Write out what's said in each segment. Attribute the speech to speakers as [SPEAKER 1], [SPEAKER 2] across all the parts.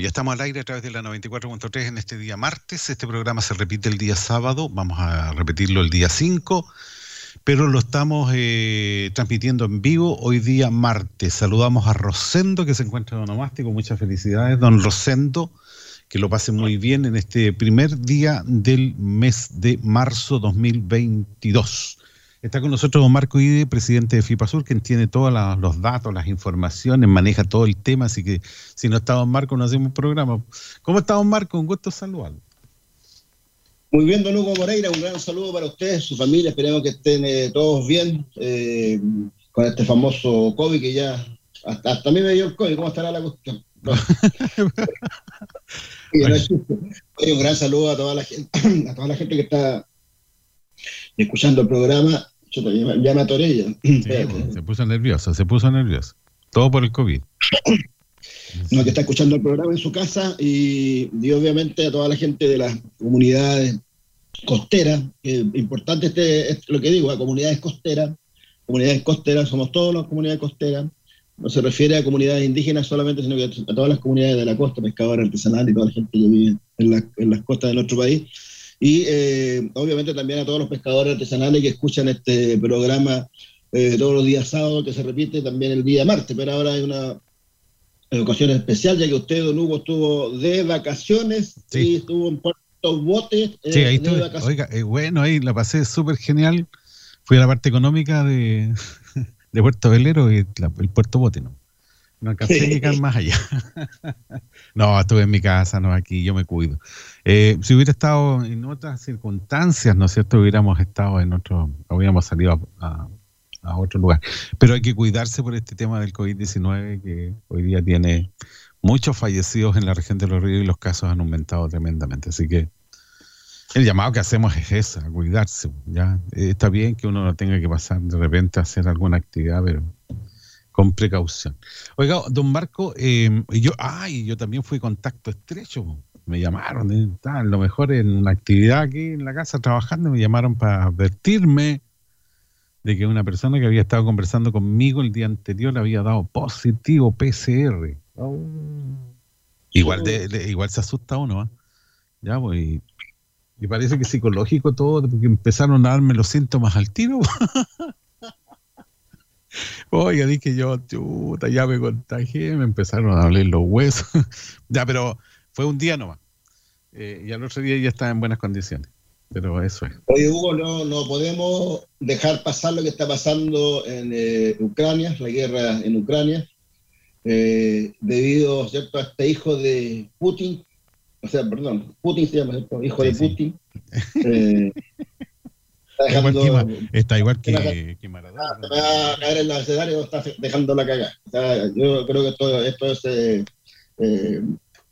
[SPEAKER 1] Ya estamos al aire a través de la 94.3 en este día martes. Este programa se repite el día sábado, vamos a repetirlo el día 5, pero lo estamos eh, transmitiendo en vivo hoy día martes. Saludamos a Rosendo, que se encuentra en Onomástico. Muchas felicidades, don Rosendo. Que lo pase muy bien en este primer día del mes de marzo 2022. Está con nosotros don Marco Ide, presidente de FIPASUR, quien tiene todos los datos, las informaciones, maneja todo el tema, así que si no está don Marco no hacemos un programa. ¿Cómo está don Marco? Un gusto saludarlo.
[SPEAKER 2] Muy bien, don Hugo Moreira, un gran saludo para ustedes, su familia, esperemos que estén eh, todos bien eh, con este famoso COVID que ya, hasta, a mí me dio el COVID, ¿cómo estará la cuestión? un gran saludo a toda la gente, a toda la gente que está escuchando el programa, yo ya, me atoré ya.
[SPEAKER 1] se puso nervioso, se puso nervioso. Todo por el COVID.
[SPEAKER 2] No, que está escuchando el programa en su casa y, obviamente a toda la gente de las comunidades costeras, importante este, lo que digo, a comunidades costeras, comunidades costeras, somos todas las comunidades costeras, no se refiere a comunidades indígenas solamente, sino que a todas las comunidades de la costa, pescadores artesanales y toda la gente que vive en, en las costas de nuestro país y eh, obviamente también a todos los pescadores artesanales que escuchan este programa eh, todos los días sábados, que se repite también el día martes, pero ahora hay una ocasión especial, ya que usted, don Hugo, estuvo de vacaciones y estuvo en Puerto Bote.
[SPEAKER 1] Eh, sí, ahí estuve. Oiga, bueno, ahí la pasé súper genial. Fui a la parte económica de, de Puerto Velero y el Puerto Bote, ¿no? No alcancé a llegar más allá. no, estuve en mi casa, no aquí, yo me cuido. Eh, si hubiera estado en otras circunstancias, ¿no es cierto? Hubiéramos estado en otro, hubiéramos salido a, otro lugar. Pero hay que cuidarse por este tema del COVID-19 que hoy día tiene muchos fallecidos en la región de los ríos y los casos han aumentado tremendamente. Así que el llamado que hacemos es ese, cuidarse. ¿ya? Eh, está bien que uno no tenga que pasar de repente a hacer alguna actividad, pero con precaución. Oiga, don Marco, eh, yo, ay, yo también fui contacto estrecho. Me llamaron, eh, lo mejor en una actividad aquí en la casa trabajando, me llamaron para advertirme de que una persona que había estado conversando conmigo el día anterior había dado positivo PCR. Igual de, igual se asusta uno, ¿ah? Ya, pues, y, parece que psicológico todo, porque empezaron a darme los síntomas al tiro. Oiga, dije yo, chuta, ya me contagié, me empezaron a doler los huesos. ya, pero fue un día nomás. Eh, y al otro día ya estaba en buenas condiciones. Pero eso es.
[SPEAKER 2] Oye, Hugo, no, no podemos dejar pasar lo que está pasando en eh, Ucrania, la guerra en Ucrania, eh, debido ¿cierto? a este hijo de Putin, o sea, perdón, Putin se llama, hijo de Putin.
[SPEAKER 1] Está, igual que, que,
[SPEAKER 2] Maradona. Ah, va a caer en el escenario, está dejando la cagada. yo creo que esto, esto es.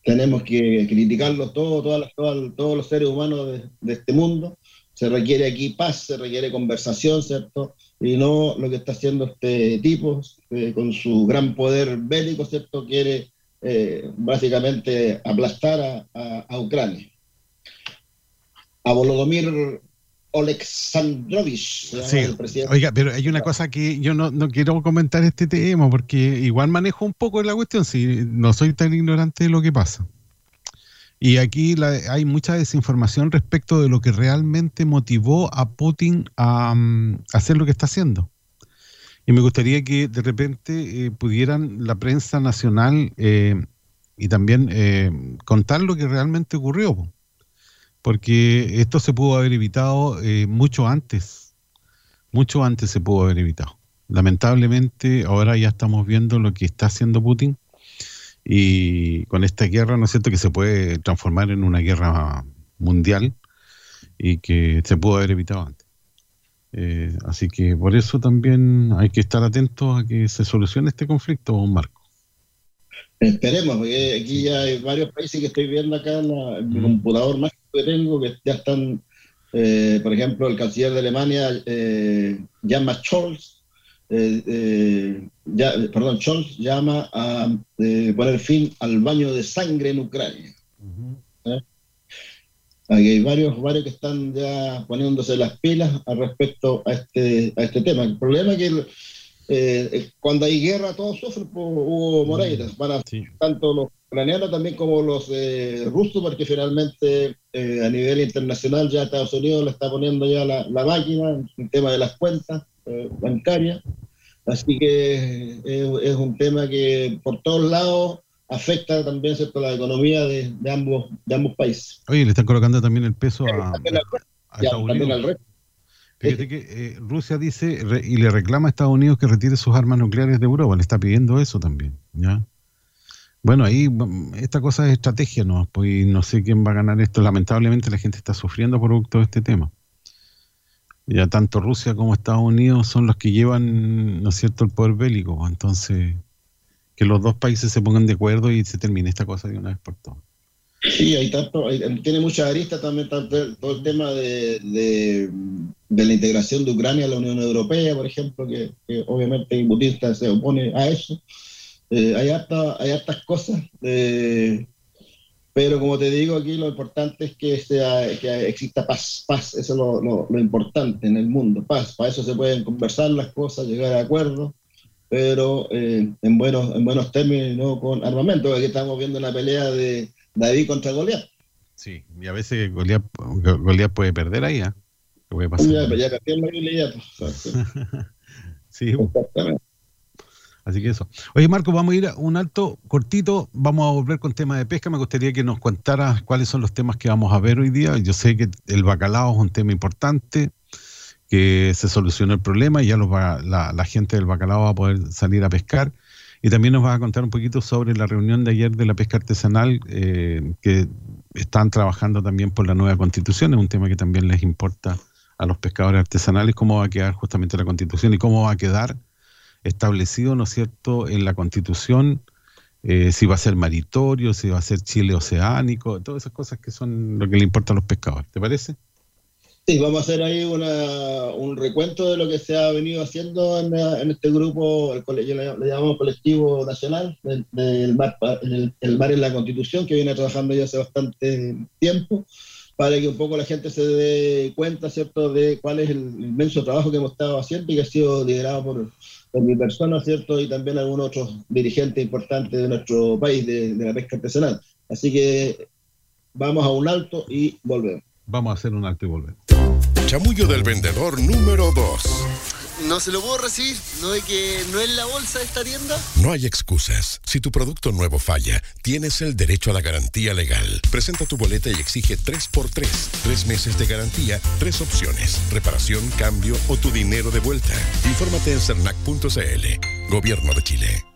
[SPEAKER 2] Eh, eh, tenemos que criticarlo todo, todas todos los seres humanos de, este mundo. Se requiere aquí paz, se requiere conversación, ¿cierto? Y no lo que está haciendo este tipo, eh, con su gran poder bélico, ¿cierto? Quiere básicamente aplastar a, a Ucrania. A Volodymyr Oleksandrovich.
[SPEAKER 1] Sí, oiga, pero hay una cosa que yo no, quiero comentar este tema porque igual manejo un poco la cuestión, si no soy tan ignorante de lo que pasa. Y aquí hay mucha desinformación respecto de lo que realmente motivó a Putin a, mm, hacer lo que está haciendo. Y me gustaría que de repente eh, pudieran la prensa nacional eh, y también eh, contar lo que realmente ocurrió porque esto se pudo haber evitado eh, mucho antes, mucho antes se pudo haber evitado. Lamentablemente ahora ya estamos viendo lo que está haciendo Putin y con esta guerra, ¿no es cierto?, que se puede transformar en una guerra mundial y que se pudo haber evitado antes. Eh, así que por eso también hay que estar atentos a que se solucione este conflicto, Marco.
[SPEAKER 2] Esperemos, porque aquí ya hay varios países que estoy viendo acá en, mi computador mágico que tengo que ya están, eh, por ejemplo, el canciller de Alemania, eh, llama Scholz, eh, ya, perdón, Scholz llama a poner fin al baño de sangre en Ucrania. Aquí hay varios, varios que están ya poniéndose las pilas al respecto a este, a este tema. El problema es que eh, cuando hay guerra todos sufren por Hugo Moreira, para tanto los ucranianos también como los eh, rusos, porque finalmente eh, a nivel internacional ya Estados Unidos le está poniendo ya la, máquina en el tema de las cuentas bancarias. Así que es, un tema que por todos lados afecta también ¿cierto? la economía de, ambos, de ambos países.
[SPEAKER 1] Oye, le están colocando también el peso a, también al resto. Fíjate que eh, Rusia dice y le reclama a Estados Unidos que retire sus armas nucleares de Europa, le está pidiendo eso también, ¿ya? Bueno, ahí mm, esta cosa es estrategia, ¿no? Pues no sé quién va a ganar esto. Lamentablemente la gente está sufriendo producto de este tema. Ya tanto Rusia como Estados Unidos son los que llevan, ¿no es cierto?, el poder bélico. Entonces, que los dos países se pongan de acuerdo y se termine esta cosa de una vez por todas.
[SPEAKER 2] Sí, hay tanto, tiene mucha arista también todo el tema de, de, la integración de Ucrania a la Unión Europea, por ejemplo, que, obviamente Putin se opone a eso. Eh, hay, harta, hay hartas cosas, eh, pero como te digo aquí, lo importante es que, sea, que exista paz, paz, eso es lo, lo, importante en el mundo, paz. Para eso se pueden conversar las cosas, llegar a acuerdos, pero eh, en, buenos, en buenos términos, no con armamento. Aquí estamos viendo una pelea de David contra Goliat.
[SPEAKER 1] Sí, y a veces Goliat, puede perder ahí, ¿eh?
[SPEAKER 2] puede pasar? Ya, ya cambió la Biblia pues.
[SPEAKER 1] sí. Exactamente. Así que eso. Oye, Marco, vamos a ir a un alto cortito. Vamos a volver con tema de pesca. Me gustaría que nos contaras cuáles son los temas que vamos a ver hoy día. Yo sé que el bacalao es un tema importante, que se solucionó el problema y ya los la, la gente del bacalao va a poder salir a pescar. Y también nos vas a contar un poquito sobre la reunión de ayer de la pesca artesanal, eh, que están trabajando también por la nueva constitución, es un tema que también les importa a los pescadores artesanales, cómo va a quedar justamente la constitución y cómo va a quedar establecido, ¿no es cierto?, en la constitución, eh, si va a ser maritorio, si va a ser Chile oceánico, todas esas cosas que son lo que le importa a los pescadores. ¿Te parece?
[SPEAKER 2] Sí, vamos a hacer ahí un recuento de lo que se ha venido haciendo en, este grupo, el, le, llamamos colectivo nacional del, mar, el, mar en la Constitución, que viene trabajando ya hace bastante tiempo, para que un poco la gente se dé cuenta, ¿cierto?, de cuál es el inmenso trabajo que hemos estado haciendo y que ha sido liderado por, mi persona, ¿cierto?, y también algunos otros dirigentes importantes de nuestro país, de la pesca artesanal. Así que vamos a un alto y volvemos.
[SPEAKER 1] Vamos a hacer un alto y volver.
[SPEAKER 3] Chamullo del vendedor número 2.
[SPEAKER 4] No se lo puedo recibir, no es que no es la bolsa de esta tienda.
[SPEAKER 3] No hay excusas. Si tu producto nuevo falla, tienes el derecho a la garantía legal. Presenta tu boleta y exige 3x3, 3 meses de garantía, tres opciones, reparación, cambio o tu dinero de vuelta. Infórmate en cernac.cl. Gobierno de Chile.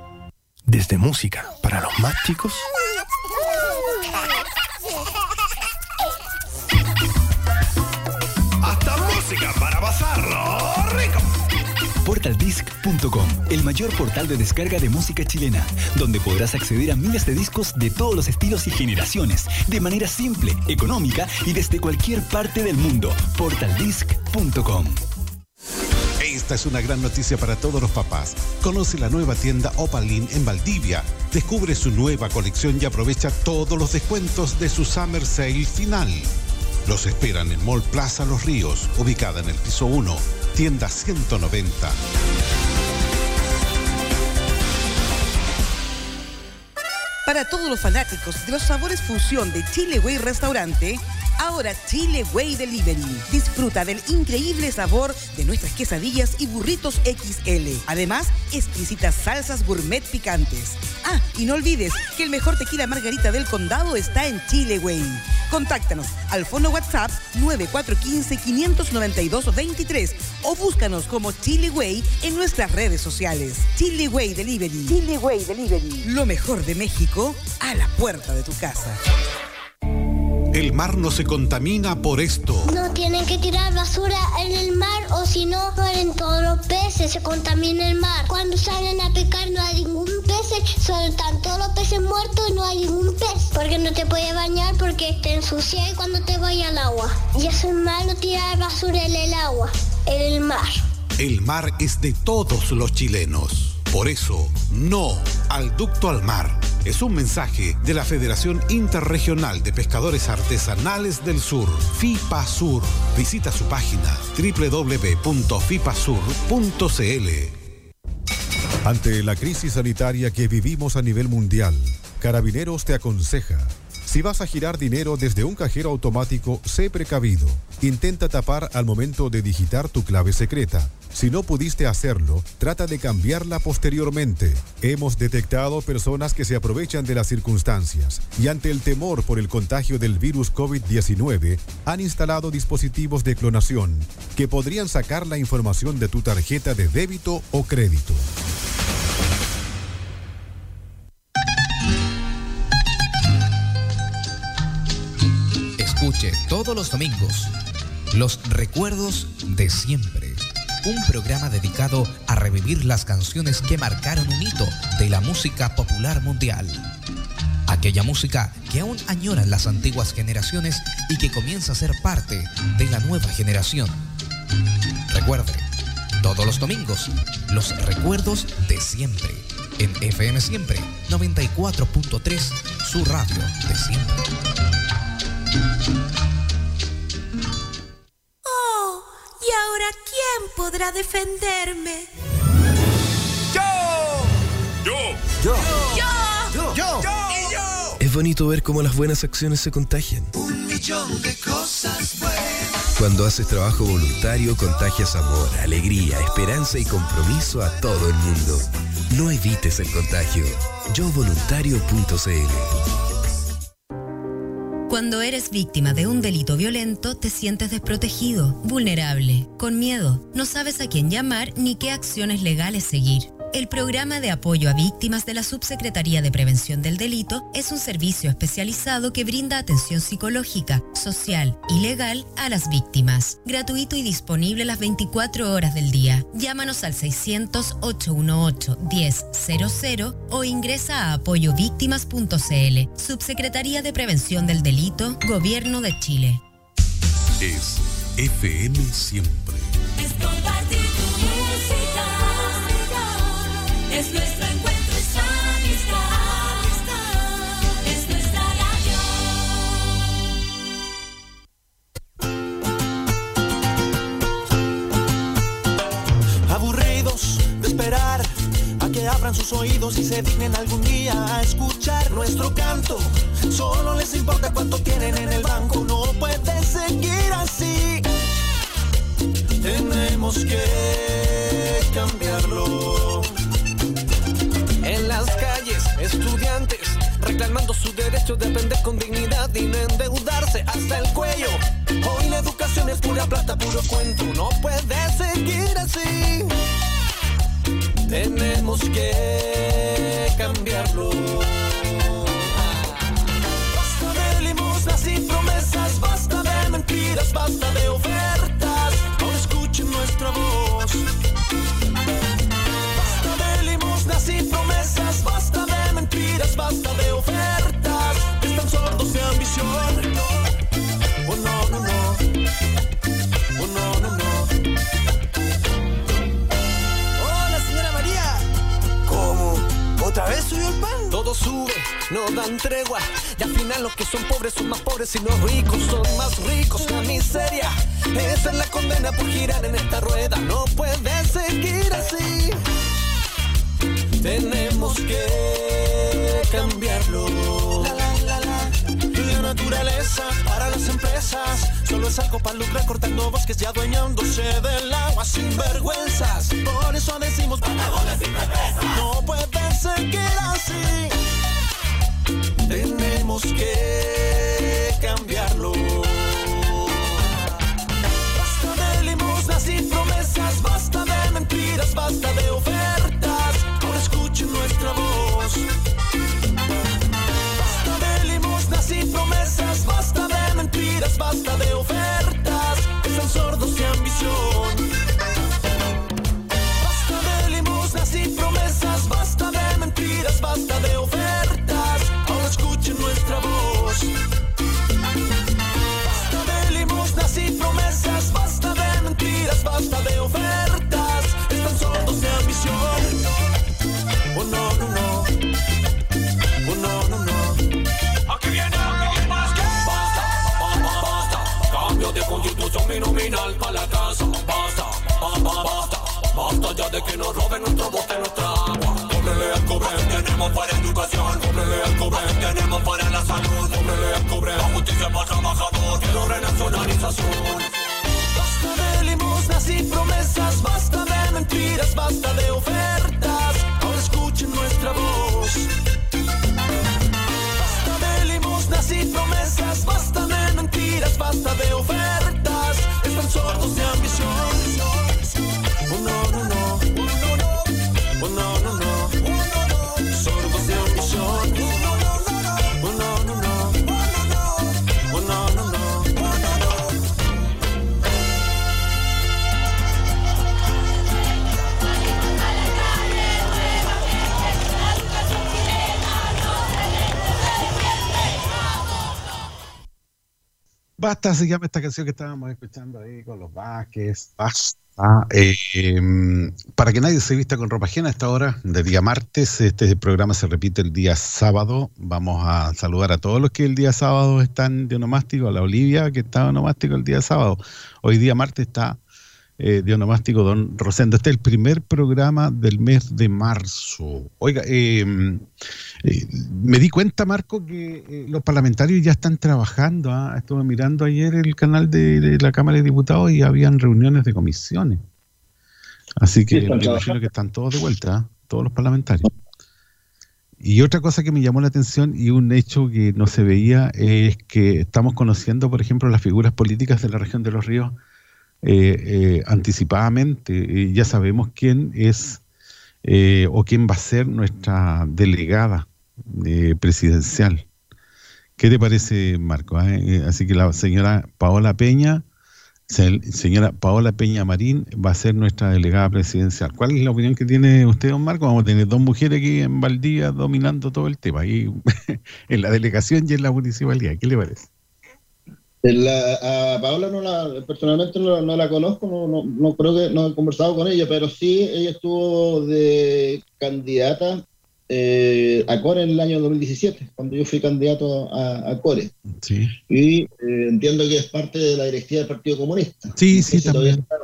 [SPEAKER 5] Desde música para los más chicos
[SPEAKER 3] hasta música para pasarlo rico.
[SPEAKER 5] Portaldisc.com, el mayor portal de descarga de música chilena, donde podrás acceder a miles de discos de todos los estilos y generaciones, de manera simple, económica y desde cualquier parte del mundo. Portaldisc.com.
[SPEAKER 3] Esta es una gran noticia para todos los papás. Conoce la nueva tienda Opalin en Valdivia. Descubre su nueva colección y aprovecha todos los descuentos de su Summer Sale final. Los esperan en Mall Plaza Los Ríos, ubicada en el piso 1, tienda 190.
[SPEAKER 6] Para todos los fanáticos de los sabores fusión de Chile Way Restaurante, ahora Chile Way Delivery. Disfruta del increíble sabor de nuestras quesadillas y burritos XL. Además, exquisitas salsas gourmet picantes. Ah, y no olvides que el mejor tequila margarita del condado está en Chile Way. Contáctanos al fono WhatsApp 9415-592-23 o búscanos como Chile Way en nuestras redes sociales. Chile Way Delivery. Chile Way Delivery. Lo mejor de México a la puerta de tu casa.
[SPEAKER 3] El mar no se contamina por esto.
[SPEAKER 7] No tienen que tirar basura en el mar o si no mueren todos los peces, se contamina el mar. Cuando salen a pescar no hay ningún pez, solo están todos los peces muertos y no hay ningún pez. Porque no te puedes bañar porque te ensucia cuando te vaya al agua. Y eso es malo tirar basura en el agua, en el mar.
[SPEAKER 3] El mar es de todos los chilenos. Por eso, no al ducto al mar es un mensaje de la Federación Interregional de Pescadores Artesanales del Sur, FIPASUR. Visita su página www.fipasur.cl.
[SPEAKER 8] Ante la crisis sanitaria que vivimos a nivel mundial, Carabineros te aconseja si vas a girar dinero desde un cajero automático, sé precavido. Intenta tapar al momento de digitar tu clave secreta. Si no pudiste hacerlo, trata de cambiarla posteriormente. Hemos detectado personas que se aprovechan de las circunstancias y ante el temor por el contagio del virus COVID-19, han instalado dispositivos de clonación que podrían sacar la información de tu tarjeta de débito o crédito.
[SPEAKER 9] Escuche todos los domingos Los Recuerdos de Siempre. Un programa dedicado a revivir las canciones que marcaron un hito de la música popular mundial. Aquella música que aún añoran las antiguas generaciones y que comienza a ser parte de la nueva generación. Recuerde, todos los domingos, los recuerdos de siempre. En FM Siempre 94.3, su radio de siempre.
[SPEAKER 10] ¿Y ahora quién podrá defenderme?
[SPEAKER 11] ¡Yo! ¡Yo! ¡Yo!
[SPEAKER 10] ¡Yo!
[SPEAKER 11] ¡Yo! ¡Y yo!
[SPEAKER 12] Es bonito ver cómo las buenas acciones se contagian.
[SPEAKER 11] Un millón de cosas buenas.
[SPEAKER 12] Cuando haces trabajo voluntario, contagias amor, alegría, esperanza y compromiso a todo el mundo. No evites el contagio. YoVoluntario.cl
[SPEAKER 13] cuando eres víctima de un delito violento, te sientes desprotegido, vulnerable, con miedo. No sabes a quién llamar ni qué acciones legales seguir. El programa de apoyo a víctimas de la Subsecretaría de Prevención del Delito es un servicio especializado que brinda atención psicológica, social y legal a las víctimas. Gratuito y disponible las 24 horas del día. Llámanos al 600-818-1000 o ingresa a apoyovíctimas.cl. Subsecretaría de Prevención del Delito, Gobierno de Chile.
[SPEAKER 3] Es FM Siempre.
[SPEAKER 10] Es Es nuestro encuentro, es amistad. Es nuestra
[SPEAKER 11] radio. Aburridos de esperar a que abran sus oídos y se dignen algún día a escuchar nuestro canto. Solo les importa cuánto tienen en el banco. No puede seguir así. Tenemos que cambiarlo. Estudiantes reclamando su derecho de aprender con dignidad y no endeudarse hasta el cuello. Hoy la educación es pura plata, puro cuento. No puede seguir así. Tenemos que cambiarlo. Basta de limosnas y promesas, basta de mentiras, basta de ofertas. Ahora escuchen nuestra voz. Basta de ofertas. Están sordos de ambición. Oh no, no, no. Oh no, no, no. Hola, señora María. ¿Cómo? ¿Otra vez subió el pan? Todo sube, no dan tregua. Y al final los que son pobres son más pobres y los ricos son más ricos. La miseria, esa es la condena por girar en esta rueda. No puede seguir así. Tenemos que cambiarlo. La, la, la, naturaleza para las empresas solo es algo para lucrar cortando bosques y adueñándose del agua sin vergüenzas. Por eso decimos no puede seguir así. Tenemos que basta de que nos roben nuestro bote, nuestra agua. Cóbrele al cobre, tenemos para educación. Cóbrele al cobre, tenemos para la salud. Cóbrele al cobre, la justicia para trabajador. Quiero renacionalización. Basta de limosnas y promesas, basta de mentiras, basta de ofertas. Ahora escuchen nuestra voz. Basta de limosnas y promesas, basta de mentiras, basta de ofertas.
[SPEAKER 1] Basta, se llama esta canción que estábamos escuchando ahí con los Vázquez. Basta. Em, para que nadie se vista con ropa ajena a esta hora de día martes, este programa se repite el día sábado. Vamos a saludar a todos los que el día sábado están de onomástico, a la Olivia que está de onomástico el día sábado. Hoy día martes está eh, don Rosendo. Este es el primer programa del mes de marzo. Oiga, eh, eh, me di cuenta, Marco, que eh, los parlamentarios ya están trabajando. ¿ah? Estuve mirando ayer el canal de, de la Cámara de Diputados y habían reuniones de comisiones. Así que
[SPEAKER 2] Sí,
[SPEAKER 1] me imagino que están todos de vuelta, ¿ah? todos los parlamentarios. Y otra cosa que me llamó la atención y un hecho que no se veía es que estamos conociendo, por ejemplo, las figuras políticas de la región de los ríos eh, eh, anticipadamente. Eh, ya sabemos quién es o quién va a ser nuestra delegada presidencial. ¿Qué te parece, Marco? ah? Así que la señora Paola Peña, se- señora Paola Peña Marín va a ser nuestra delegada presidencial. ¿Cuál es la opinión que tiene usted, don Marco? Vamos a tener dos mujeres aquí en Valdivia dominando todo el tema, ahí en la delegación y en la municipalidad. ¿Qué le parece?
[SPEAKER 2] La- a Paola no la, personalmente no, no la conozco, no, no, no creo que no he conversado con ella, pero sí ella estuvo de candidata eh, a Core en el año 2017, cuando yo fui candidato a, a Core.
[SPEAKER 1] Sí.
[SPEAKER 2] Y eh, entiendo que es parte de la directiva del Partido Comunista.
[SPEAKER 1] Sí,
[SPEAKER 2] No
[SPEAKER 1] sí, también.
[SPEAKER 2] está,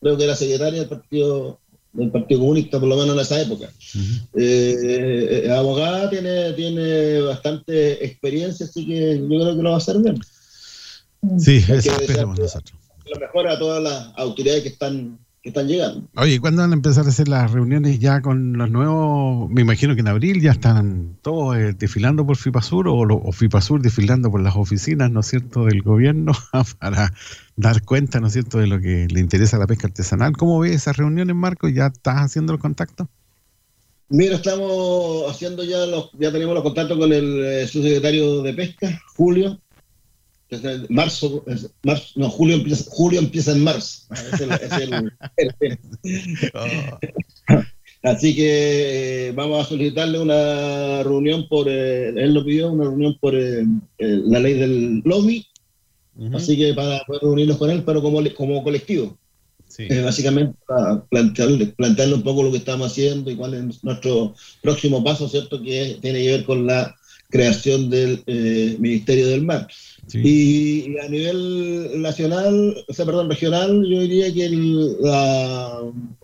[SPEAKER 2] creo que era secretaria del Partido del Partido Comunista, por lo menos en esa época. Eh, eh, abogada tiene, tiene bastante experiencia, así que yo creo que lo va a hacer bien.
[SPEAKER 1] Sí, eso esperamos
[SPEAKER 2] desearle
[SPEAKER 1] nosotros.
[SPEAKER 2] Lo mejor a todas las autoridades que están, que están llegando.
[SPEAKER 1] Oye, ¿cuándo van a empezar a hacer las reuniones ya con los nuevos? Me imagino que en abril ya están todos eh, desfilando por FIPASUR o, o FIPASUR desfilando por las oficinas, ¿no es cierto?, del gobierno para dar cuenta, ¿no es cierto?, de lo que le interesa a la pesca artesanal. ¿Cómo ves esas reuniones, Marco? ¿Ya estás haciendo los contactos?
[SPEAKER 2] Mira, estamos haciendo ya los, ya tenemos los contactos con el eh, subsecretario de Pesca, Julio. Que es el marzo, marzo, no, julio empieza, julio empieza en marzo. Es el- es el- el- Así que eh, vamos a solicitarle una reunión por, eh, él lo pidió, una reunión por eh, la ley del LOMI, así que para poder reunirnos con él, pero como, como colectivo. Básicamente para plantearle, plantearle un poco lo que estamos haciendo y cuál es nuestro próximo paso, ¿cierto? Que tiene que ver con la creación del Ministerio del Mar. Y, y a nivel nacional, o sea, perdón, regional, yo diría que el, la-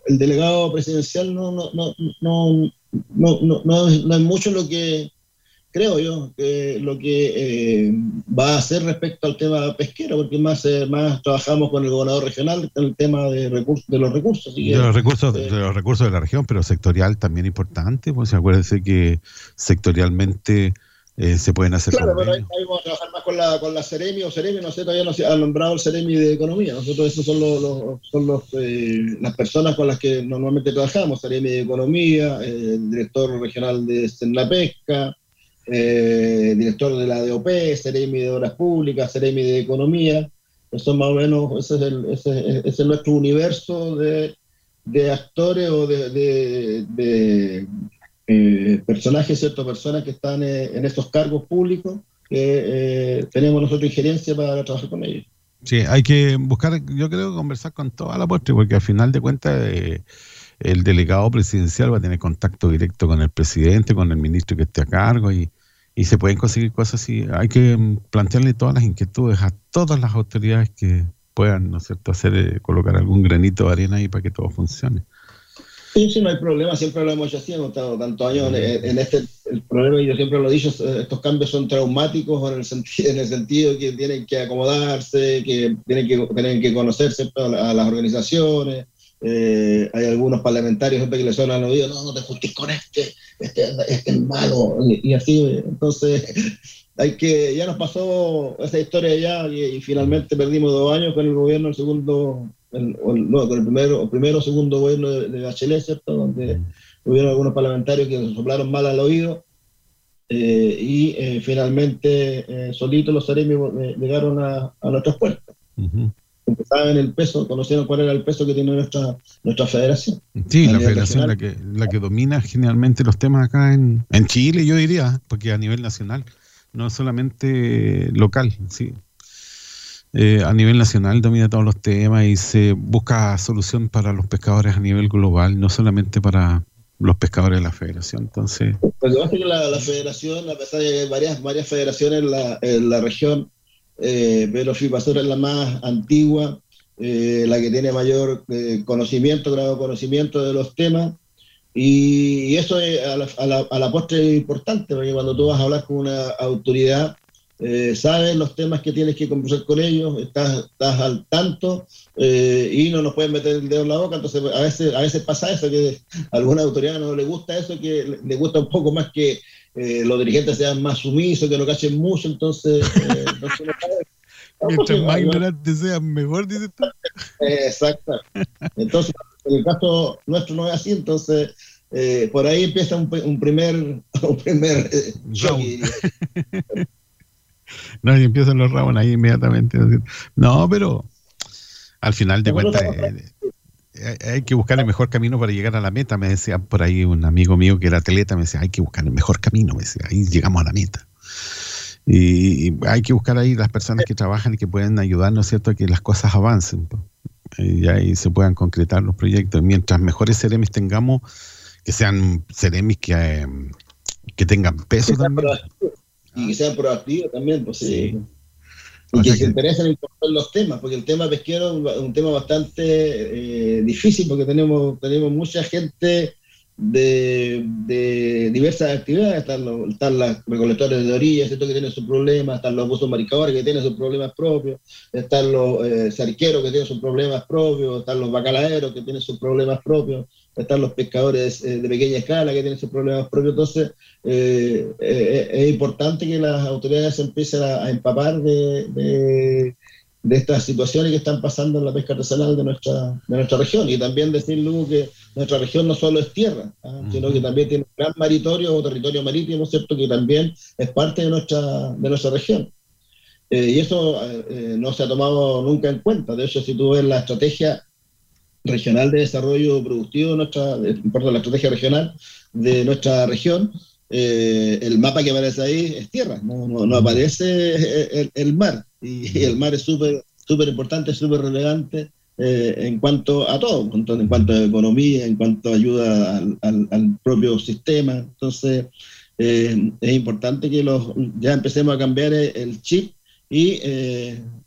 [SPEAKER 2] el delegado presidencial no, no, no, no, no, no, no es, no es mucho lo que creo yo, que lo que eh, va a hacer respecto al tema pesquero, porque más, eh, más trabajamos con el gobernador regional en el tema de, recursos, de los recursos.
[SPEAKER 1] de, los recursos de los recursos de la región, pero sectorial también importante, pues acuérdense que sectorialmente eh, se pueden hacer.
[SPEAKER 2] Claro, pero ahí, vamos a trabajar más con la, con la Ceremi o Ceremi, no sé, todavía no se ha nombrado el Ceremi de Economía. Nosotros esos son, los, son los, las personas con las que normalmente trabajamos, Ceremi de Economía, el director regional de la Pesca, eh, director de la DOP, Ceremi de Obras Públicas, Ceremi de Economía. Eso más o menos, ese es, el, ese, es nuestro universo de, de actores o de, de, eh, personajes, ciertas personas que están eh, en estos cargos públicos que tenemos nosotros injerencia para trabajar con ellos.
[SPEAKER 1] Sí, hay que buscar, yo creo, conversar con toda la postre, porque al final de cuentas el delegado presidencial va a tener contacto directo con el presidente, con el ministro que esté a cargo y, y se pueden conseguir cosas así. Hay que plantearle todas las inquietudes a todas las autoridades que puedan, ¿no cierto?, hacer, eh, colocar algún granito de arena ahí para que todo funcione.
[SPEAKER 2] Sí, sí, no hay problema, siempre lo hemos hecho así, hemos estado tantos años en, este, el problema, y yo siempre lo he dicho, estos cambios son traumáticos en el sentido, en el sentido que tienen que acomodarse, que tienen que, tienen que conocerse a las organizaciones, eh, hay algunos parlamentarios que le suenan al oído, no, no te juntes con este, este, este es malo, y, así, entonces hay que, ya nos pasó esa historia ya y, finalmente perdimos dos años con el gobierno, el segundo, no, con el primero, primero segundo gobierno de, Bachelet, ¿cierto? Donde hubieron algunos parlamentarios que soplaron mal al oído eh, y eh, finalmente solitos los Saremi llegaron a, a nuestras puertas saben el peso, conocieron cuál era el peso que tiene nuestra, nuestra federación.
[SPEAKER 1] Sí, la federación la que, la que domina generalmente los temas acá en, en Chile, yo diría, porque a nivel nacional, no solamente local, sí. Eh, a nivel nacional domina todos los temas y se busca solución para los pescadores a nivel global, no solamente para los pescadores de la federación. Entonces,
[SPEAKER 2] pues que la, federación, a pesar de que hay varias, varias federaciones en la, en la región, eh, pero FIPASUR es la más antigua, eh, la que tiene mayor eh, conocimiento, grado conocimiento de los temas. Y, eso a, la, a, la, a, la, postre es importante, porque cuando tú vas a hablar con una autoridad, eh, sabes los temas que tienes que conversar con ellos, estás, estás al tanto y no nos pueden meter el dedo en la boca. Entonces, a veces, a veces pasa eso, que a alguna autoridad no le gusta eso, que le gusta un poco más que eh, los dirigentes sean más sumisos, que no cachen mucho, entonces... Eh,
[SPEAKER 1] Mientras más ignorantes sean, mejor, dice tú.
[SPEAKER 2] exacto. Entonces, en el caso nuestro no es así, entonces eh, por ahí empieza un, un primer, un primer eh,
[SPEAKER 1] no, y empiezan los rabos ahí inmediatamente. No, pero al final de cuentas, hay que buscar el mejor camino para llegar a la meta. Me decía por ahí un amigo mío que era atleta, me decía, hay que buscar el mejor camino, me decía, ahí llegamos a la meta. Y, hay que buscar ahí las personas que trabajan y que pueden ayudarnos, ¿cierto?, a que las cosas avancen y ahí se puedan concretar los proyectos. Mientras mejores ceremis tengamos, que sean ceremis que, eh, que tengan peso también.
[SPEAKER 2] Y que sean proactivos también, pues sí. Y que, se interesen en los temas, porque el tema pesquero es un, tema bastante eh, difícil, porque tenemos, tenemos mucha gente de, de diversas actividades, están, los, están las recolectores de orillas, que tienen sus problemas, están los buzos maricadores que tienen sus problemas propios, están los eh, cerqueros que tienen sus problemas propios, están los bacaladeros que tienen sus problemas propios, están los pescadores eh, de pequeña escala que tienen sus problemas propios. Entonces, eh, eh, es importante que las autoridades empiecen a, empapar de, de, estas situaciones que están pasando en la pesca artesanal de nuestra, de nuestra región. Y también decir, luego, que nuestra región no solo es tierra, ¿ah? sino que también tiene un gran maritorio o territorio marítimo, ¿cierto? Que también es parte de nuestra, de nuestra región. y eso no se ha tomado nunca en cuenta. De hecho, si tú ves la estrategia regional de desarrollo productivo, nuestra, importa la estrategia regional de nuestra región, eh, el mapa que aparece ahí es tierra, no, no, aparece el, mar. Y, el mar es súper súper importante, súper relevante eh, en cuanto a todo, en cuanto a economía, en cuanto a ayuda al, propio sistema. Entonces, eh, es importante que los, ya empecemos a cambiar el chip y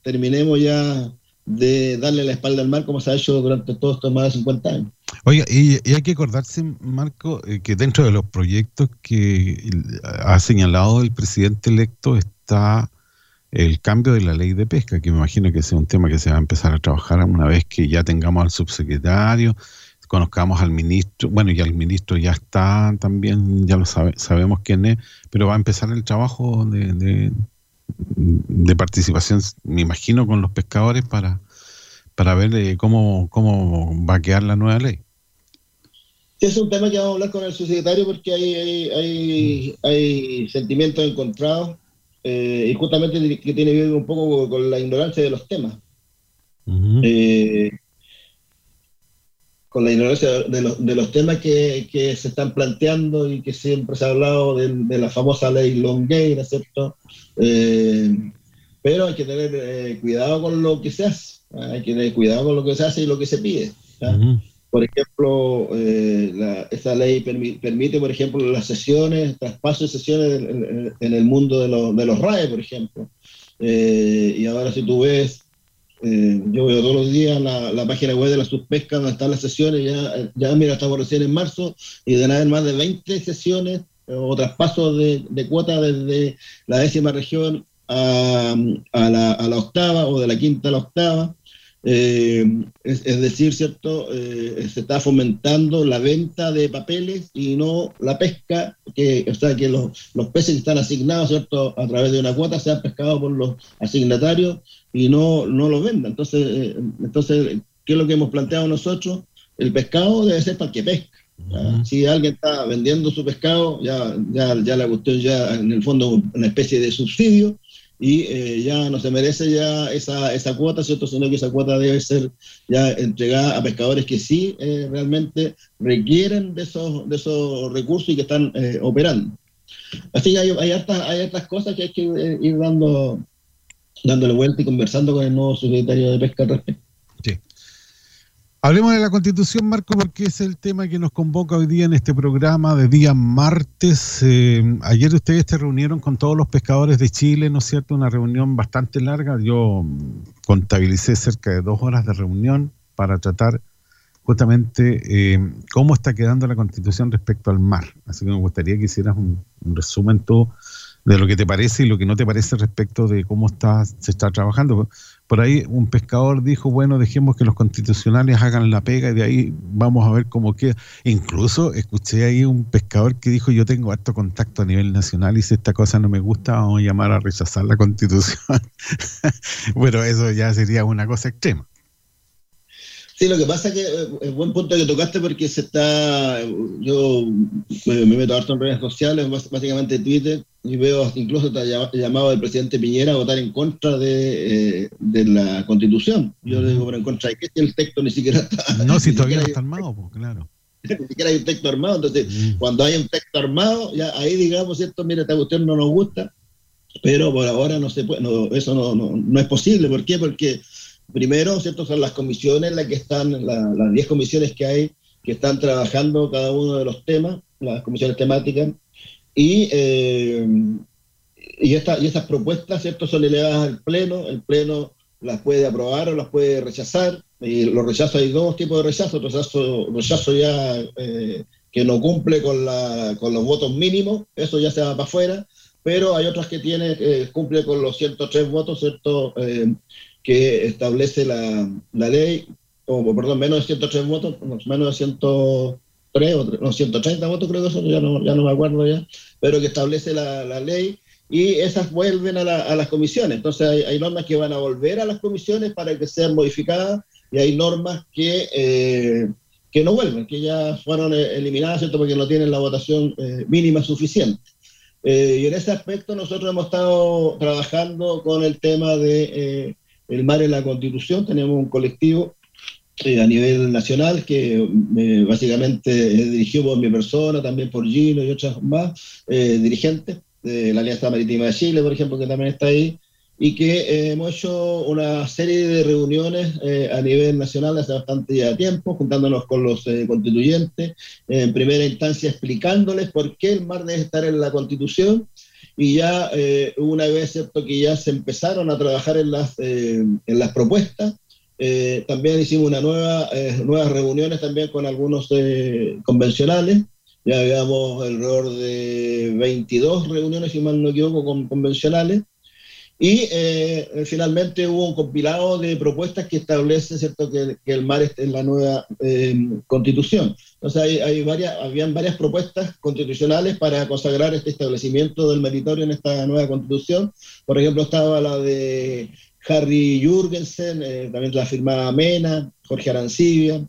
[SPEAKER 2] terminemos ya de darle la espalda al mar como se ha hecho durante todos estos más de 50 años.
[SPEAKER 1] Oiga, y, hay que acordarse, Marco, eh, que dentro de los proyectos que ha señalado el presidente electo está el cambio de la ley de pesca, que me imagino que es un tema que se va a empezar a trabajar una vez que ya tengamos al subsecretario, conozcamos al ministro, bueno, ya el ministro ya está también, ya lo sabe, sabemos quién es, pero va a empezar el trabajo de, participación, me imagino, con los pescadores para, para ver eh, cómo, cómo va a quedar la nueva ley.
[SPEAKER 2] Es un tema que vamos a hablar con el subsecretario porque hay, hay, hay, sentimientos encontrados eh, y justamente que tiene que ver un poco con la ignorancia de los temas con la ignorancia de los, de los temas que, que, se están planteando y que siempre se ha hablado de, la famosa ley Longueira, ¿cierto? Eh, pero hay que tener eh, cuidado con lo que se hace, hay que tener cuidado con lo que se hace y lo que se pide. Por ejemplo, eh, la, esta ley permite, por ejemplo, las sesiones, traspaso de sesiones en, en el mundo de, de, los RAE, por ejemplo. y ahora si tú ves eh, yo veo todos los días la, página web de la subpesca donde están las sesiones, ya, ya mira, estamos recién en marzo y de nada más de 20 sesiones o traspasos de, de cuota desde la décima región a, a, la, a, la, octava o de la quinta a la octava. Eh, es, decir, ¿cierto? Eh, se está fomentando la venta de papeles y no la pesca, que, o sea, que los, los peces que están asignados, ¿cierto? A través de una cuota sean pescados por los asignatarios y no, no los vendan. Entonces, eh, entonces, ¿qué es lo que hemos planteado nosotros? El pescado debe ser para el que pesca. Si alguien está vendiendo su pescado, ya, ya, ya la cuestión ya en el fondo una especie de subsidio y eh, ya no se merece ya esa, esa cuota, ¿cierto? Sino que esa cuota debe ser ya entregada a pescadores que sí eh, realmente requieren de esos, de esos recursos y que están eh, operando. Así que hay, hay, hartas, hay cosas que hay que ir dando, dándole vuelta y conversando con el nuevo secretario de Pesca al respecto.
[SPEAKER 1] Hablemos de la constitución, Marco, porque es el tema que nos convoca hoy día en este programa de día martes. Eh, ayer ustedes se reunieron con todos los pescadores de Chile, ¿no es cierto? Una reunión bastante larga. Yo contabilicé cerca de dos horas de reunión para tratar justamente eh, cómo está quedando la constitución respecto al mar. Así que me gustaría que hicieras un, un resumen tú de lo que te parece y lo que no te parece respecto de cómo está, se está trabajando. Por ahí un pescador dijo, bueno, dejemos que los constitucionales hagan la pega y de ahí vamos a ver cómo queda. Incluso escuché ahí un pescador que dijo, yo tengo alto contacto a nivel nacional y si esta cosa no me gusta, vamos a llamar a rechazar la constitución. bueno, eso ya sería una cosa extrema.
[SPEAKER 2] Sí, lo que pasa es que es eh, buen punto que tocaste porque se está, yo me, meto harto en redes sociales, básicamente Twitter, y veo incluso está llamado el presidente Piñera a votar en contra de, eh, de la constitución. Yo le digo, pero en contra de qué el texto ni siquiera está.
[SPEAKER 1] No, si todavía no está armado, pues, claro.
[SPEAKER 2] Ni siquiera hay un texto armado, entonces cuando hay un texto armado, ya ahí digamos, ¿cierto? Mira, esta cuestión no nos gusta, pero por ahora no se puede, no, eso no, no, no es posible. ¿Por qué? Porque Primero, ¿cierto? Son las comisiones, las que están, las 10 comisiones que hay, que están trabajando cada uno de los temas, las comisiones temáticas, y, eh, y, esta, y estas propuestas, ¿cierto? Son elevadas al Pleno, el Pleno las puede aprobar o las puede rechazar, y los rechazos hay dos tipos de rechazos, rechazo, rechazo ya eh, que no cumple con, la, con los votos mínimos, eso ya se va para afuera, pero hay otras que tiene, eh, cumple con los 103 votos, ¿cierto? Eh, que establece la, la ley, o perdón, menos de 103 votos, menos de 103 o 130 votos creo que son, ya no, ya no me acuerdo ya, pero que establece la, la ley y esas vuelven a, a, las comisiones. Entonces hay, hay, normas que van a volver a las comisiones para que sean modificadas y hay normas que, eh, que no vuelven, que ya fueron eh, eliminadas, ¿cierto? Porque no tienen la votación eh, mínima suficiente. Eh, y en ese aspecto nosotros hemos estado trabajando con el tema de el mar en la Constitución. Tenemos un colectivo eh, a nivel nacional que eh, básicamente es dirigido por mi persona, también por Gino y otras más eh, dirigentes de la Alianza Marítima de Chile, por ejemplo, que también está ahí, y que hemos hecho una serie de reuniones a nivel nacional hace bastante ya tiempo, juntándonos con los constituyentes, en primera instancia explicándoles por qué el mar debe estar en la Constitución y ya eh, una vez cierto que ya se empezaron a trabajar en las, eh, en las propuestas, Eh, también hicimos una nueva, eh, nuevas reuniones también con algunos eh, convencionales. Ya habíamos alrededor de 22 reuniones, si mal no equivoco, con convencionales. Y finalmente hubo un compilado de propuestas que establece ¿cierto? Que, el mar esté en la nueva constitución. Entonces hay, varias, habían varias propuestas constitucionales para consagrar este establecimiento del meritorio en esta nueva constitución. Por ejemplo, estaba la de Harry Jürgensen, eh, también la firmaba Mena, Jorge Arancibia,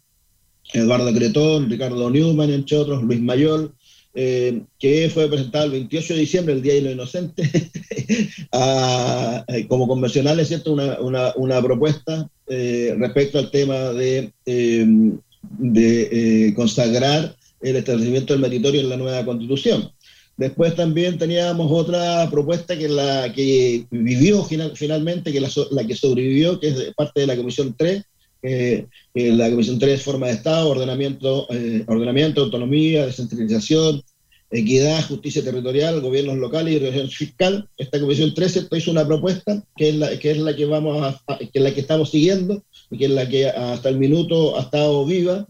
[SPEAKER 2] Eduardo Cretón, Ricardo Newman, entre otros, Luis Mayol, eh, que fue presentado el 28 de diciembre, el Día de los Inocentes, eh, como convencional, es cierto, una, propuesta respecto al tema de, de consagrar el establecimiento del meritorio en la nueva constitución. Después también teníamos otra propuesta que la que vivió finalmente, que la, la que sobrevivió, que es parte de la Comisión 3, la Comisión 3 forma de Estado, ordenamiento, eh, ordenamiento, autonomía, descentralización, equidad, justicia territorial, gobiernos locales y regulación fiscal. Esta Comisión 13 hizo una propuesta que es la que, es la que, vamos a, que es la que estamos siguiendo y que es la que hasta el minuto ha estado viva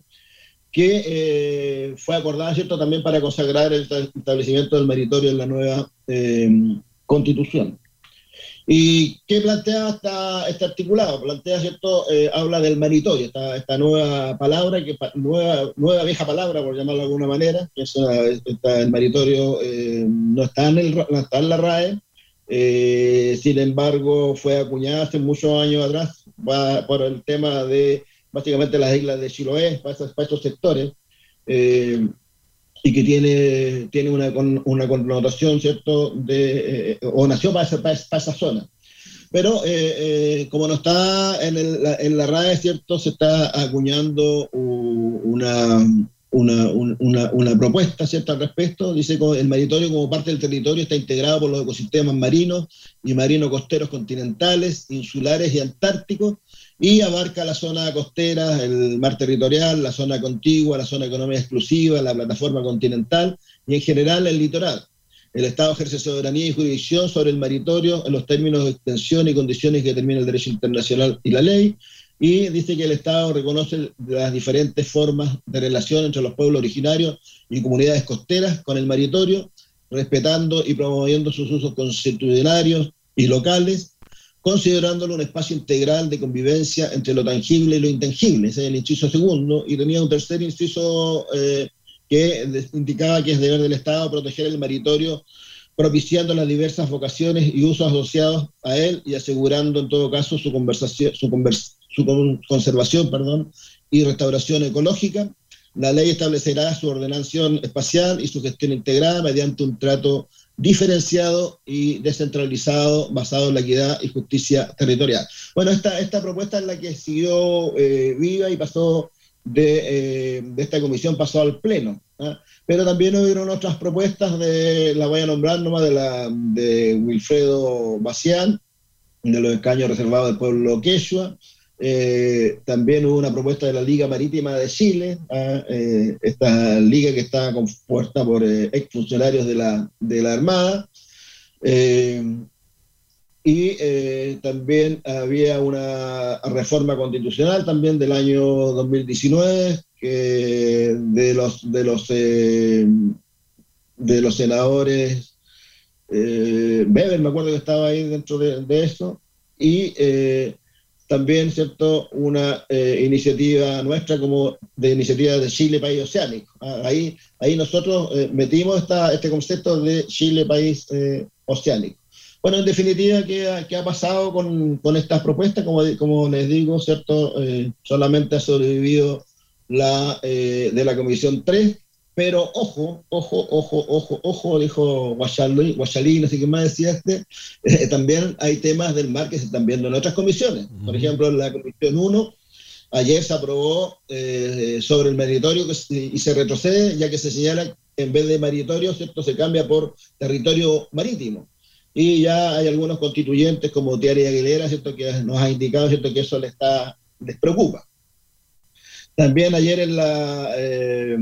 [SPEAKER 2] que eh, fue acordada, ¿cierto?, también para consagrar el establecimiento del meritorio en la nueva eh, constitución. ¿Y qué plantea esta, este articulado? Plantea, ¿cierto?, eh, habla del meritorio, esta, esta nueva palabra, que, nueva, nueva vieja palabra, por llamarlo de alguna manera, que es el meritorio no, está en el, no está en la RAE, sin embargo, fue acuñada hace muchos años atrás por el tema de básicamente las islas de Chiloé, para, estos sectores, eh, y que tiene, tiene una, una connotación, ¿cierto?, de, eh, o nació para esa, para esa zona. Pero eh, como no está en, el, en la RAE, ¿cierto?, se está acuñando una, una, una, una, propuesta ¿cierto? al respecto. Dice que el maritorio como parte del territorio está integrado por los ecosistemas marinos y marino costeros continentales, insulares y antárticos, y abarca la zona costera, el mar territorial, la zona contigua, la zona económica exclusiva, la plataforma continental y en general el litoral. El Estado ejerce soberanía y jurisdicción sobre el maritorio en los términos de extensión y condiciones que determina el derecho internacional y la ley. Y dice que el Estado reconoce las diferentes formas de relación entre los pueblos originarios y comunidades costeras con el maritorio, respetando y promoviendo sus usos constitucionarios y locales, considerándolo un espacio integral de convivencia entre lo tangible y lo intangible. Ese es el inciso segundo. Y tenía un tercer inciso eh, que indicaba que es deber del Estado proteger el maritorio, propiciando las diversas vocaciones y usos asociados a él y asegurando en todo caso su, conversación, su, su conservación perdón, y restauración ecológica. La ley establecerá su ordenación espacial y su gestión integrada mediante un trato diferenciado y descentralizado basado en la equidad y justicia territorial. Bueno, esta, esta propuesta es la que siguió eh, viva y pasó de, eh, de, esta comisión, pasó al Pleno. ¿ah? Pero también hubieron otras propuestas, de, la voy a nombrar nomás, de, la, de Wilfredo Bacián, de los escaños reservados del pueblo quechua, eh, también hubo una propuesta de la Liga Marítima de Chile, ¿ah? eh, esta liga que está compuesta por eh, exfuncionarios de la, de la Armada. y también había una reforma constitucional también del año 2019 que de los de los de los senadores Weber me acuerdo que estaba ahí dentro de, de eso y también, ¿cierto?, una eh, iniciativa nuestra como de iniciativa de Chile País Oceánico. Ah, ahí, ahí nosotros eh, metimos esta, este concepto de Chile País eh, Oceánico. Bueno, en definitiva, ¿qué, qué ha pasado con, con, estas propuestas? Como, como les digo, ¿cierto?, solamente ha sobrevivido la de la Comisión 3, pero ojo, ojo, ojo, ojo, ojo, dijo Guachalí, no sé qué más decía este, eh, también hay temas del mar que se están viendo en otras comisiones. Por ejemplo, en la Comisión 1, ayer se aprobó eh, sobre el meritorio y se retrocede, ya que se señala que en vez de meritorio, ¿cierto? se cambia por territorio marítimo. Y ya hay algunos constituyentes como Tiari Aguilera, ¿cierto? que nos ha indicado ¿cierto? que eso les, está, les preocupa. También ayer en la, eh,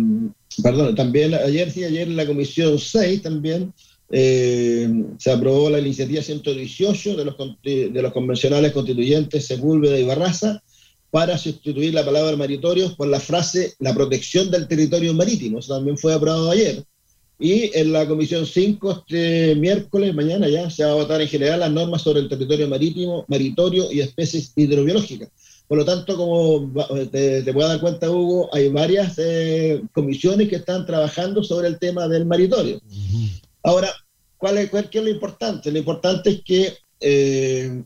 [SPEAKER 2] perdón, también ayer sí, ayer en la comisión 6 también eh, se aprobó la iniciativa 118 de los, de los convencionales constituyentes Sepúlveda y Barraza para sustituir la palabra maritorio por la frase la protección del territorio marítimo. También fue aprobado ayer. Y en la Comisión 5, este miércoles, mañana ya, se va a votar en general las normas sobre el territorio marítimo, maritorio y especies hidrobiológicas. Por lo tanto, como te, te puedes dar cuenta, Hugo, hay varias eh, comisiones que están trabajando sobre el tema del maritorio. Ahora, ¿cuál es, ¿qué es lo importante? Lo importante es que eh,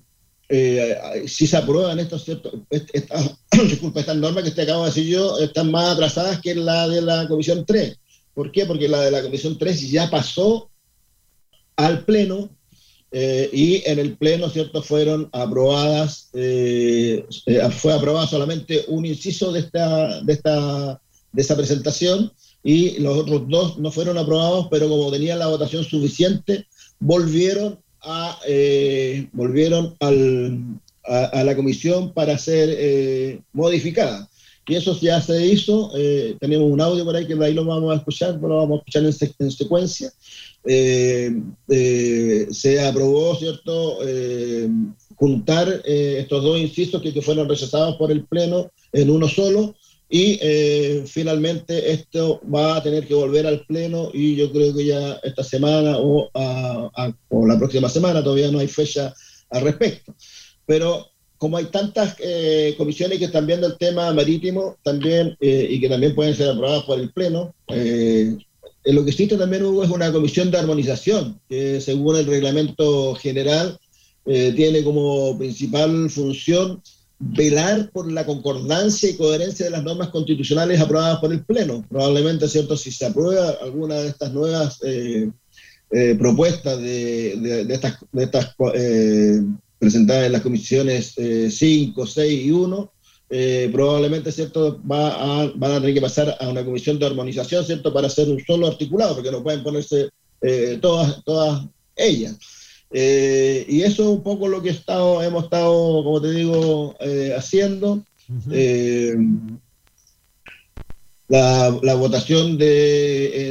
[SPEAKER 2] eh, si se aprueban estos ciertos, estas, disculpa, estas normas que te acabo de decir yo, están más atrasadas que la de la Comisión 3. ¿Por qué? Porque la de la Comisión 3 ya pasó al Pleno eh, y en el Pleno, ¿cierto?, fueron aprobadas, eh, fue aprobado solamente un inciso de esta, de esta, de esta presentación y los otros dos no fueron aprobados, pero como tenían la votación suficiente, volvieron a, eh, volvieron al, a, la comisión para ser eh, modificada. Y eso ya se hizo. Eh, tenemos un audio por ahí que de ahí lo vamos a escuchar, lo vamos a escuchar en, secuencia. Se aprobó, ¿cierto?, juntar estos dos incisos que, que fueron rechazados por el Pleno en uno solo y eh, finalmente esto va a tener que volver al Pleno y yo creo que ya esta semana o, o la próxima semana, todavía no hay fecha al respecto. Pero como hay tantas eh, comisiones que están viendo el tema marítimo también eh, y que también pueden ser aprobadas por el Pleno, lo que existe también Hugo, es una comisión de armonización que según el reglamento general tiene como principal función velar por la concordancia y coherencia de las normas constitucionales aprobadas por el Pleno. Probablemente, ¿cierto? Si se aprueba alguna de estas nuevas eh, eh, propuestas de, estas, eh, presentadas en las comisiones 5, 6 y 1, probablemente, ¿cierto? Va a, van a tener que pasar a una comisión de armonización, ¿cierto? Para hacer un solo articulado, porque no pueden ponerse todas, todas ellas. Eh, y eso es un poco lo que estado, hemos estado, como te digo, eh, haciendo. Eh, la, votación de,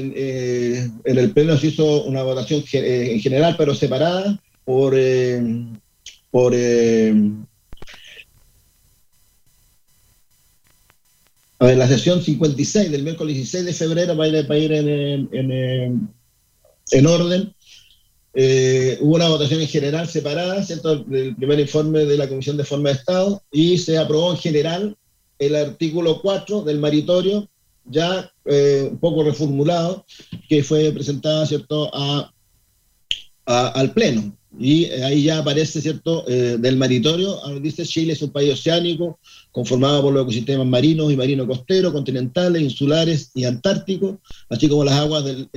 [SPEAKER 2] en, el Pleno se hizo una votación en general, pero separada por, por a ver, la sesión 56 del miércoles 16 de febrero va a ir, en, en, en orden eh, hubo una votación en general separada, ¿cierto? Del primer informe de la Comisión de Forma de Estado y se aprobó en general el artículo 4 del maritorio, ya eh, un poco reformulado, que fue presentado, ¿cierto?, a, al Pleno. Y eh, ahí ya aparece, ¿cierto?, del maritorio, dice Chile es un país oceánico conformado por los ecosistemas marinos y marino-costero, continentales, insulares y antárticos, así como las aguas del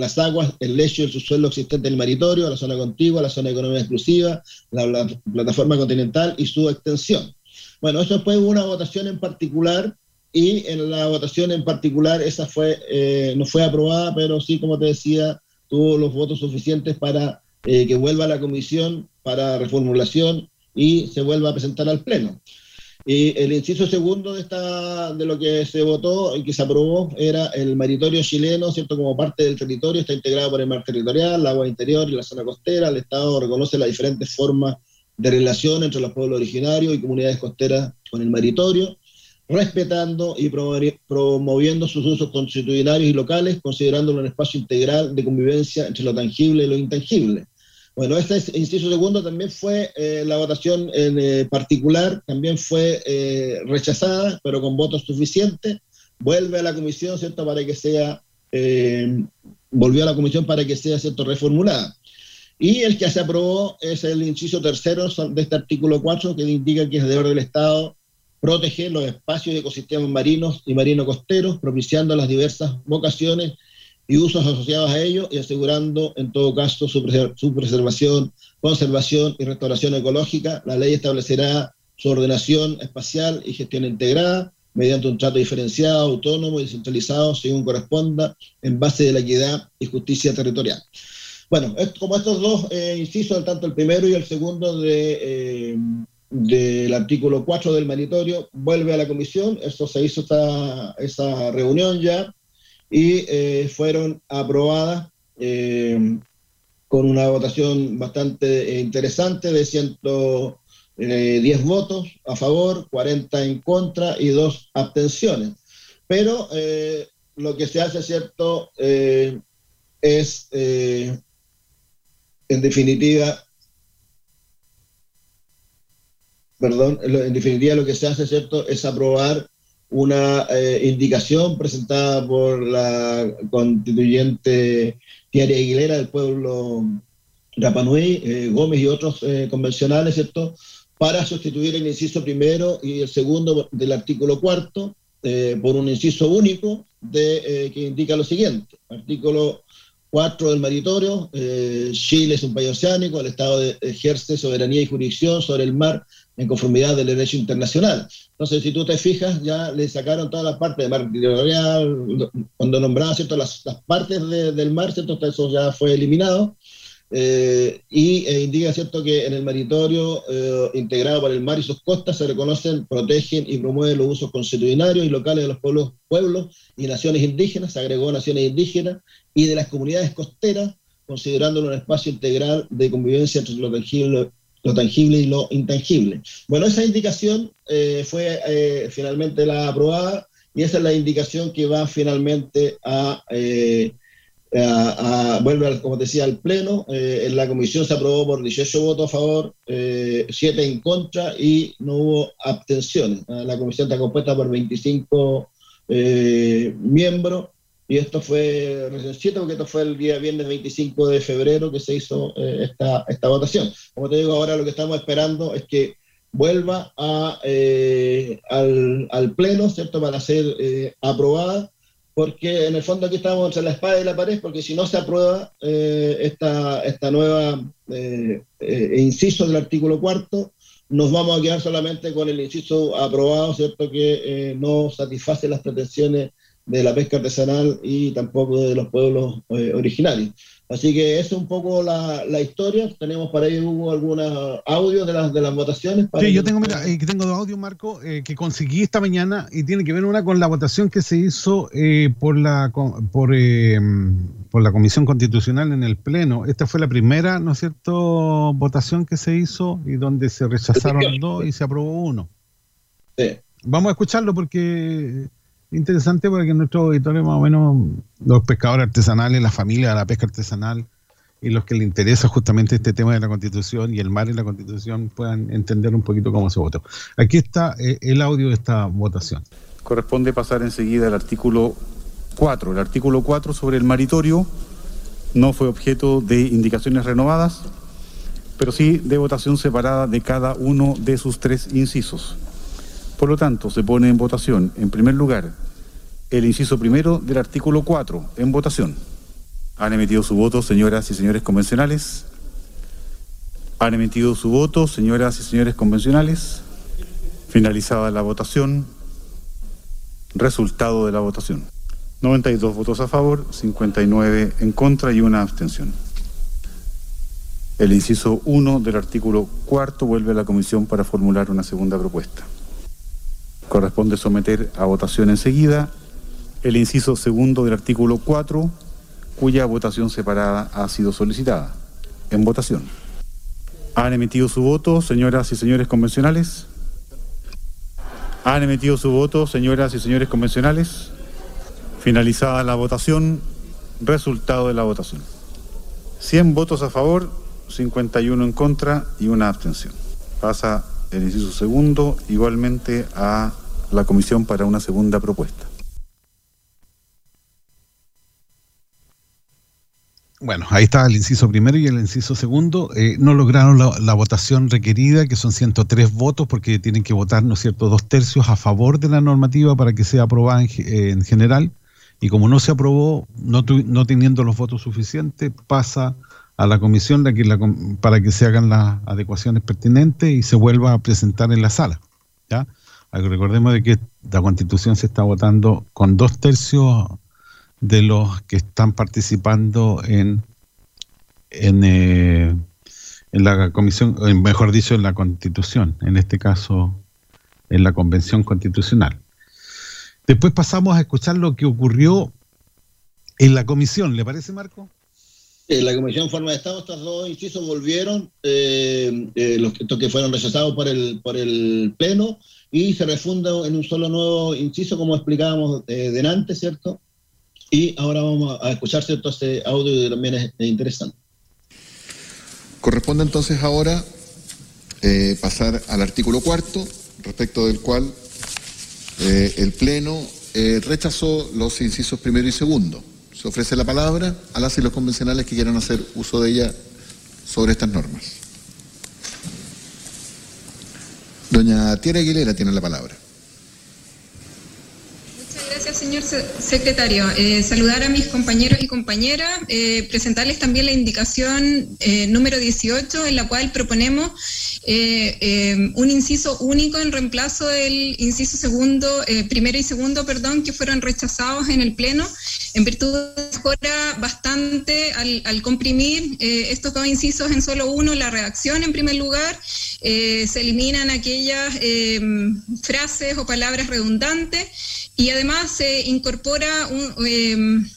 [SPEAKER 2] las aguas, el lecho y el subsuelo existente en el maritorio, la zona contigua, la zona de economía exclusiva, la, plataforma continental y su extensión. Bueno, eso fue una votación en particular y en la votación en particular esa fue, eh, no fue aprobada, pero sí, como te decía, tuvo los votos suficientes para eh, que vuelva a la comisión para reformulación y se vuelva a presentar al Pleno. Y el inciso segundo de, esta, de lo que se votó y que se aprobó era el maritorio chileno, ¿cierto? Como parte del territorio, está integrado por el mar territorial, el agua interior y la zona costera. El Estado reconoce las diferentes formas de relación entre los pueblos originarios y comunidades costeras con el maritorio, respetando y promoviendo sus usos constitucionarios y locales, considerándolo un espacio integral de convivencia entre lo tangible y lo intangible. Bueno, este inciso segundo también fue, eh, la votación en eh, particular también fue eh, rechazada, pero con votos suficientes. Vuelve a la comisión, ¿cierto?, para que sea, volvió a la comisión para que sea, ¿cierto?, reformulada. Y el que se aprobó es el inciso tercero de este artículo 4, que indica que es deber del Estado proteger los espacios y ecosistemas marinos y marino-costeros, propiciando las diversas vocaciones y usos asociados a ello y asegurando en todo caso su, preservación, conservación y restauración ecológica. La ley establecerá su ordenación espacial y gestión integrada mediante un trato diferenciado, autónomo y descentralizado según corresponda en base de la equidad y justicia territorial. Bueno, como estos dos eh, incisos, tanto el primero y el segundo de, eh, del artículo 4 del manitorio, vuelve a la comisión, eso se hizo esta, esa reunión ya, y eh, fueron aprobadas eh, con una votación bastante interesante de 100, 10 votos a favor, 40 en contra y 2 abstenciones. Pero lo que se hace, ¿cierto? es, en definitiva, perdón, en definitiva lo que se hace, ¿cierto?, es aprobar una eh, indicación presentada por la constituyente Tiaria Aguilera del pueblo Rapanui, eh, Gómez y otros eh, convencionales, ¿cierto?, para sustituir el inciso primero y el segundo del artículo cuarto por un inciso único de, que indica lo siguiente. Artículo 4 del maritorio, Chile es un país oceánico, el Estado ejerce soberanía y jurisdicción sobre el mar en conformidad del derecho internacional. Entonces, si tú te fijas, ya le sacaron toda la parte de mar territorial, cuando nombraban Las, las partes del mar, ¿cierto? eso ya fue eliminado. Eh, y e indica cierto que en el maritorio eh, integrado por el mar y sus costas se reconocen, protegen y promueven los usos constitucionarios y locales de los pueblos, pueblos y naciones indígenas, se agregó naciones indígenas y de las comunidades costeras, considerándolo un espacio integral de convivencia entre lo tangible, lo tangible y lo intangible. Bueno, esa indicación eh, fue eh, finalmente la aprobada y esa es la indicación que va finalmente a, eh, vuelve, como decía, al Pleno. en la comisión se aprobó por 18 votos a favor, 7 en contra y no hubo abstenciones. La comisión está compuesta por 25 miembros y esto fue recién porque esto fue el día viernes 25 de febrero que se hizo eh, esta, esta votación. Como te digo, ahora lo que estamos esperando es que vuelva a, eh, al, Pleno, ¿cierto?, para ser eh, aprobada, porque en el fondo aquí estamos entre la espada y la pared, porque si no se aprueba esta, esta nueva inciso del artículo cuarto, nos vamos a quedar solamente con el inciso aprobado, ¿cierto?, que no satisface las pretensiones de la pesca artesanal y tampoco de los pueblos eh, originarios. Así que eso es un poco la, la historia. Tenemos para ahí, Hugo, algunos audios de las, de las votaciones.
[SPEAKER 1] sí, yo tengo, mira, eh, tengo dos audios, Marco, eh, que conseguí esta mañana y tiene que ver una con la votación que se hizo por, la, por, por la Comisión Constitucional en el Pleno. Esta fue la primera, ¿no es cierto?, votación que se hizo y donde se rechazaron dos y se aprobó uno. Sí. Vamos a escucharlo porque interesante porque nuestros auditores más o menos los pescadores artesanales, la familia de la pesca artesanal y los que les interesa justamente este tema de la constitución y el mar y la constitución puedan entender un poquito cómo se votó. Aquí está eh, el audio de esta votación.
[SPEAKER 14] Corresponde pasar enseguida al artículo 4. El artículo 4 sobre el maritorio no fue objeto de indicaciones renovadas, pero sí de votación separada de cada uno de sus tres incisos. Por lo tanto, se pone en votación, en primer lugar, el inciso primero del artículo 4, en votación. Han emitido su voto, señoras y señores convencionales. Han emitido su voto, señoras y señores convencionales. Finalizada la votación. Resultado de la votación. 92 votos a favor, 59 en contra y una abstención. El inciso 1 del artículo 4 vuelve a la comisión para formular una segunda propuesta. Corresponde someter a votación enseguida el inciso segundo del artículo 4, cuya votación separada ha sido solicitada. En votación. ¿Han emitido su voto, señoras y señores convencionales? ¿Han emitido su voto, señoras y señores convencionales? Finalizada la votación, resultado de la votación. 100 votos a favor, 51 en contra y una abstención. Pasa el inciso segundo igualmente a la comisión para una segunda propuesta.
[SPEAKER 1] Bueno, ahí está el inciso primero y el inciso segundo. Eh, no lograron la, votación requerida, que son 103 votos, porque tienen que votar, ¿no es cierto?, dos tercios a favor de la normativa para que sea aprobada en, eh, general. Y como no se aprobó, no, no, teniendo los votos suficientes, pasa a la comisión para que se hagan las adecuaciones pertinentes y se vuelva a presentar en la sala. ¿ya? Recordemos de que la constitución se está votando con dos tercios de los que están participando en, en, eh, en la comisión, mejor dicho, en la constitución, en este caso en la convención constitucional. Después pasamos a escuchar lo que ocurrió en la comisión, ¿le parece Marco?
[SPEAKER 2] En la Comisión Forma de Estado, estos dos incisos volvieron, eh, eh, los que fueron rechazados por el, por el Pleno, y se refunda en un solo nuevo inciso, como explicábamos eh, delante, ¿cierto? Y ahora vamos a escuchar, ¿cierto? Este audio que también es, interesante.
[SPEAKER 15] Corresponde entonces ahora eh, pasar al artículo cuarto, respecto del cual eh, el Pleno eh, rechazó los incisos primero y segundo. Se ofrece la palabra a las y los convencionales que quieran hacer uso de ella sobre estas normas. Doña Tiara Aguilera tiene la palabra.
[SPEAKER 16] Gracias, señor secretario. Eh, saludar a mis compañeros y compañeras, eh, presentarles también la indicación eh, número 18, en la cual proponemos un inciso único en reemplazo del inciso segundo, primero y segundo, perdón, que fueron rechazados en el Pleno en virtud de mejora bastante al, comprimir estos dos incisos en solo uno, la redacción en primer lugar, se eliminan aquellas frases o palabras redundantes y además se incorpora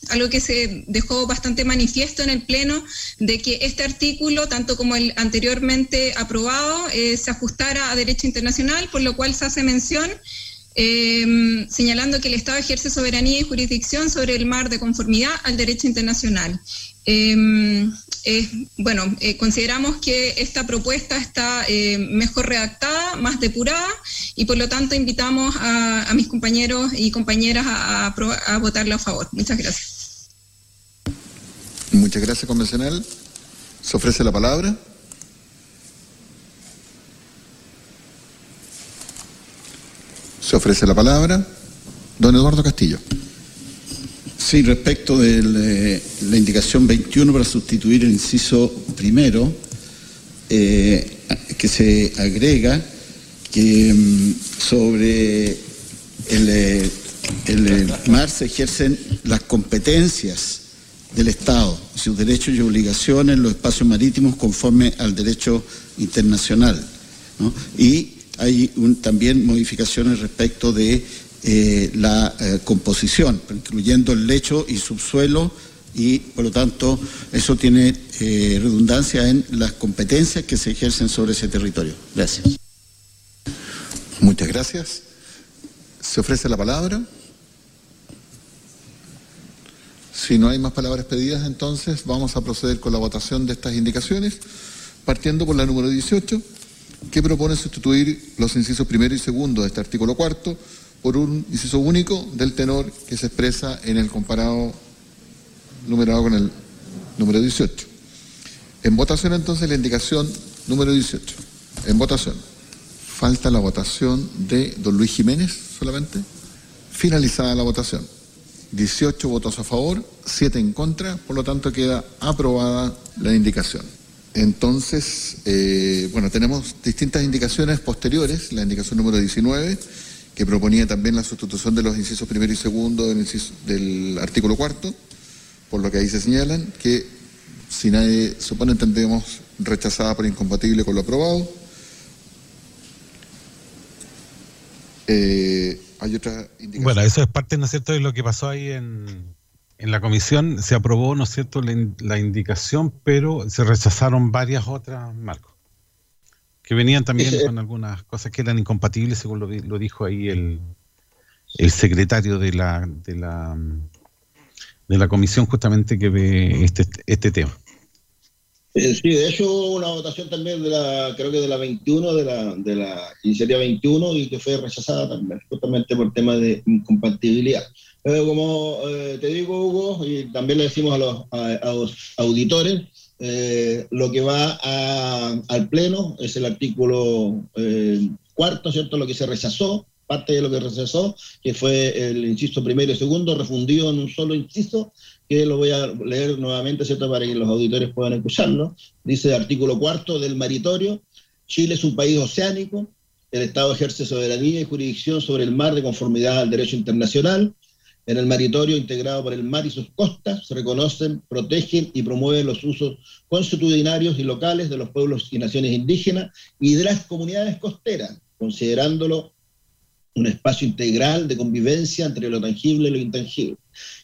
[SPEAKER 16] algo que se dejó bastante manifiesto en el Pleno, de que este artículo, tanto como el anteriormente aprobado, se ajustara a derecho internacional, por lo cual se hace mención Em, señalando que el Estado ejerce soberanía y jurisdicción sobre el mar de conformidad al derecho internacional. Bueno, eh, consideramos que esta propuesta está eh, mejor redactada, más depurada y por lo tanto invitamos a, mis compañeros y compañeras a, a, votarla a favor. Muchas gracias.
[SPEAKER 15] Muchas gracias, convencional. ¿Se ofrece la palabra? Se ofrece la palabra. Don Eduardo Castillo.
[SPEAKER 17] Sí, respecto de la indicación 21 para sustituir el inciso primero, eh, que se agrega que mm, sobre el, el mar se ejercen las competencias del Estado, sus derechos y obligaciones en los espacios marítimos conforme al derecho internacional. Y hay también modificaciones respecto de eh, la eh, composición, incluyendo el lecho y subsuelo, y por lo tanto eso tiene eh, redundancia en las competencias que se ejercen sobre ese territorio. Gracias.
[SPEAKER 15] Muchas gracias. ¿Se ofrece la palabra? Si no hay más palabras pedidas, entonces vamos a proceder con la votación de estas indicaciones, partiendo por la número 18 que propone sustituir los incisos primero y segundo de este artículo cuarto por un inciso único del tenor que se expresa en el comparado numerado con el número 18. En votación entonces la indicación número 18. En votación. Falta la votación de don Luis Jiménez solamente. Finalizada la votación. 18 votos a favor, 7 en contra, por lo tanto queda aprobada la indicación. Entonces, eh, bueno, tenemos distintas indicaciones posteriores, la indicación número 19, que proponía también la sustitución de los incisos primero y segundo del, artículo cuarto, por lo que ahí se señalan, que si nadie supone entendemos rechazada por incompatible con lo aprobado.
[SPEAKER 1] Eh, hay otra indicación. Bueno, eso es parte, ¿no es cierto?, de lo que pasó ahí en, en la comisión se aprobó, ¿no es cierto?, la, indicación, pero se rechazaron varias otras, Marco, que venían también con algunas cosas que eran incompatibles, según lo, dijo ahí el, el secretario de la, de la de la comisión justamente que ve este, este tema.
[SPEAKER 2] Eh, sí, de hecho hubo una votación también de la, creo que de la 21, de la, de la iniciativa 21 y que fue rechazada también, justamente por tema de incompatibilidad. Pero como eh, te digo, Hugo, y también le decimos a los, auditores, eh, lo que va al Pleno es el artículo cuarto, ¿cierto? Lo que se rechazó, parte de lo que rechazó, que fue el inciso primero y segundo, refundido en un solo inciso, que lo voy a leer nuevamente, ¿cierto?, para que los auditores puedan escucharlo. Dice artículo cuarto del maritorio, Chile es un país oceánico, el Estado ejerce soberanía y jurisdicción sobre el mar de conformidad al derecho internacional. En el maritorio integrado por el mar y sus costas se reconocen, protegen y promueven los usos constitucionarios y locales de los pueblos y naciones indígenas y de las comunidades costeras, considerándolo un espacio integral de convivencia entre lo tangible y lo intangible.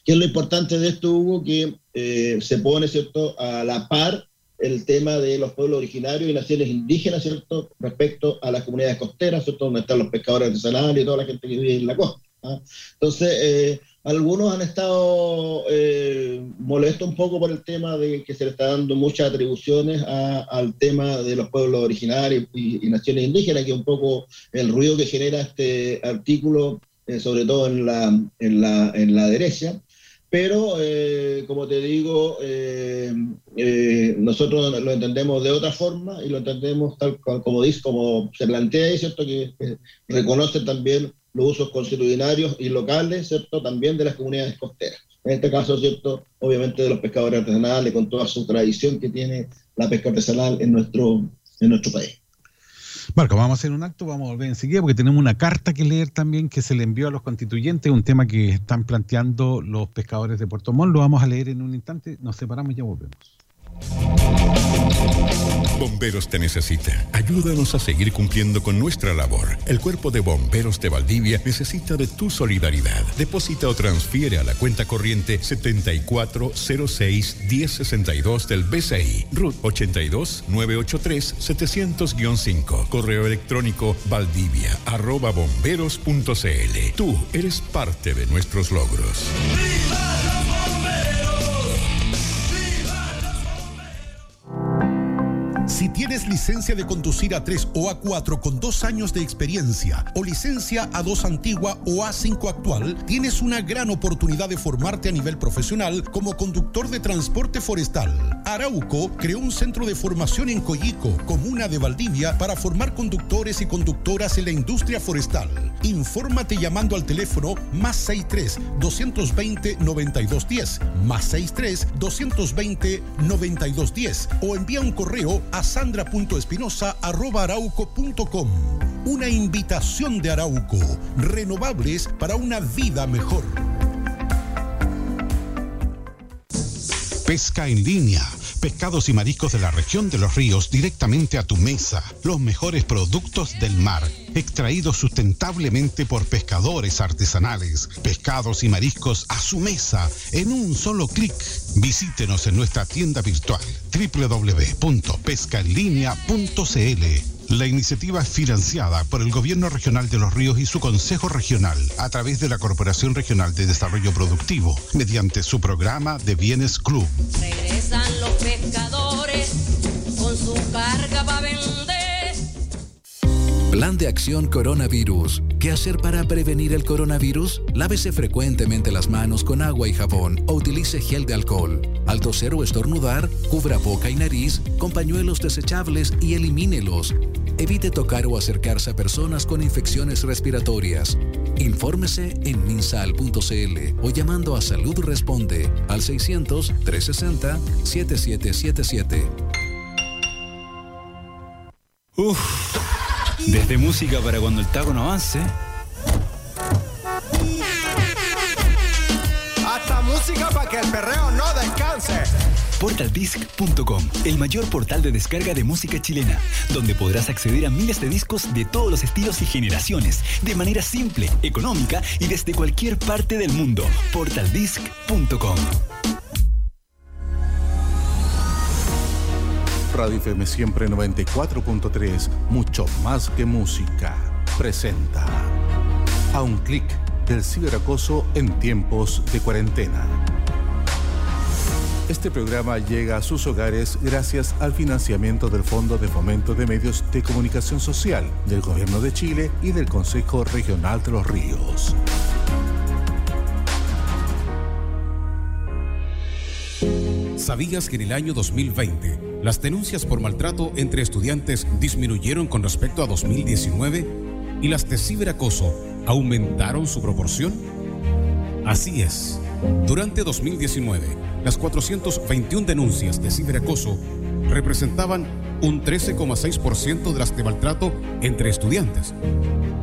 [SPEAKER 2] ¿Qué es lo importante de esto, Hugo? Que eh, se pone, ¿cierto?, a la par el tema de los pueblos originarios y naciones indígenas, ¿cierto?, respecto a las comunidades costeras, ¿cierto?, donde están los pescadores artesanales y toda la gente que vive en la costa. ¿ah? Entonces, eh, algunos han estado eh, molestos un poco por el tema de que se le está dando muchas atribuciones al tema de los pueblos originarios y, naciones indígenas, que es un poco el ruido que genera este artículo, eh, sobre todo en la, en la, en la derecha. Pero, eh, como te digo, nosotros lo entendemos de otra forma y lo entendemos tal como dice, como se plantea ahí, ¿cierto? Que reconoce también los usos constitucionarios y locales, ¿cierto? También de las comunidades costeras. En este caso, ¿cierto? Obviamente de los pescadores artesanales, con toda su tradición que tiene la pesca artesanal en nuestro, en nuestro país.
[SPEAKER 1] Marco, vamos a hacer un acto, vamos a volver enseguida porque tenemos una carta que leer también que se le envió a los constituyentes, un tema que están planteando los pescadores de Puerto Montt. Lo vamos a leer en un instante, nos separamos y ya volvemos.
[SPEAKER 3] Bomberos te necesita. Ayúdanos a seguir cumpliendo con nuestra labor. El Cuerpo de Bomberos de Valdivia necesita de tu solidaridad. Deposita o transfiere a la cuenta corriente 7406 1062 del BCI, RUT 82 983 700-5. Correo electrónico valdivia arroba bomberos.cl. Tú eres parte de nuestros logros.
[SPEAKER 18] Si tienes licencia de conducir A3 o A4 con dos años de experiencia o licencia A2 antigua o A5 actual, tienes una gran oportunidad de formarte a nivel profesional como conductor de transporte forestal. Arauco creó un centro de formación en Coyico, comuna de Valdivia, para formar conductores y conductoras en la industria forestal. Infórmate llamando al teléfono más 63 220 9210 más 63 220 9210 o envía un correo a sandra.espinosa.arauco.com. Una invitación de Arauco. Renovables para una vida mejor.
[SPEAKER 3] Pesca en línea pescados y mariscos de la región de los ríos directamente a tu mesa. Los mejores productos del mar, extraídos sustentablemente por pescadores artesanales. Pescados y mariscos a su mesa en un solo clic. Visítenos en nuestra tienda virtual www.pescaenlinea.cl la iniciativa es financiada por el Gobierno Regional de Los Ríos y su Consejo Regional a través de la Corporación Regional de Desarrollo Productivo mediante su programa de Bienes Club.
[SPEAKER 19] Regresan los pescadores con su carga para vender.
[SPEAKER 9] Plan de acción coronavirus. ¿Qué hacer para prevenir el coronavirus? Lávese frecuentemente las manos con agua y jabón o utilice gel de alcohol. Al toser o estornudar, cubra boca y nariz con pañuelos desechables y elimínelos. Evite tocar o acercarse a personas con infecciones respiratorias. Infórmese en minsal.cl o llamando a Salud Responde al 600-360-7777.
[SPEAKER 20] Uf, desde música para cuando el taco no avance.
[SPEAKER 21] Música para que el perreo no descanse.
[SPEAKER 5] Portaldisc.com, el mayor portal de descarga de música chilena, donde podrás acceder a miles de discos de todos los estilos y generaciones, de manera simple, económica y desde cualquier parte del mundo. Portaldisc.com.
[SPEAKER 8] Radio FM Siempre 94.3, mucho más que música, presenta a un clic del ciberacoso en tiempos de cuarentena. Este programa llega a sus hogares gracias al financiamiento del Fondo de Fomento de Medios de Comunicación Social del Gobierno de Chile y del Consejo Regional de los Ríos.
[SPEAKER 22] ¿Sabías que en el año 2020 las denuncias por maltrato entre estudiantes disminuyeron con respecto a 2019 y las de ciberacoso aumentaron su proporción? Así es. Durante 2019, las 421 denuncias de ciberacoso representaban un 13,6% de las de maltrato entre estudiantes.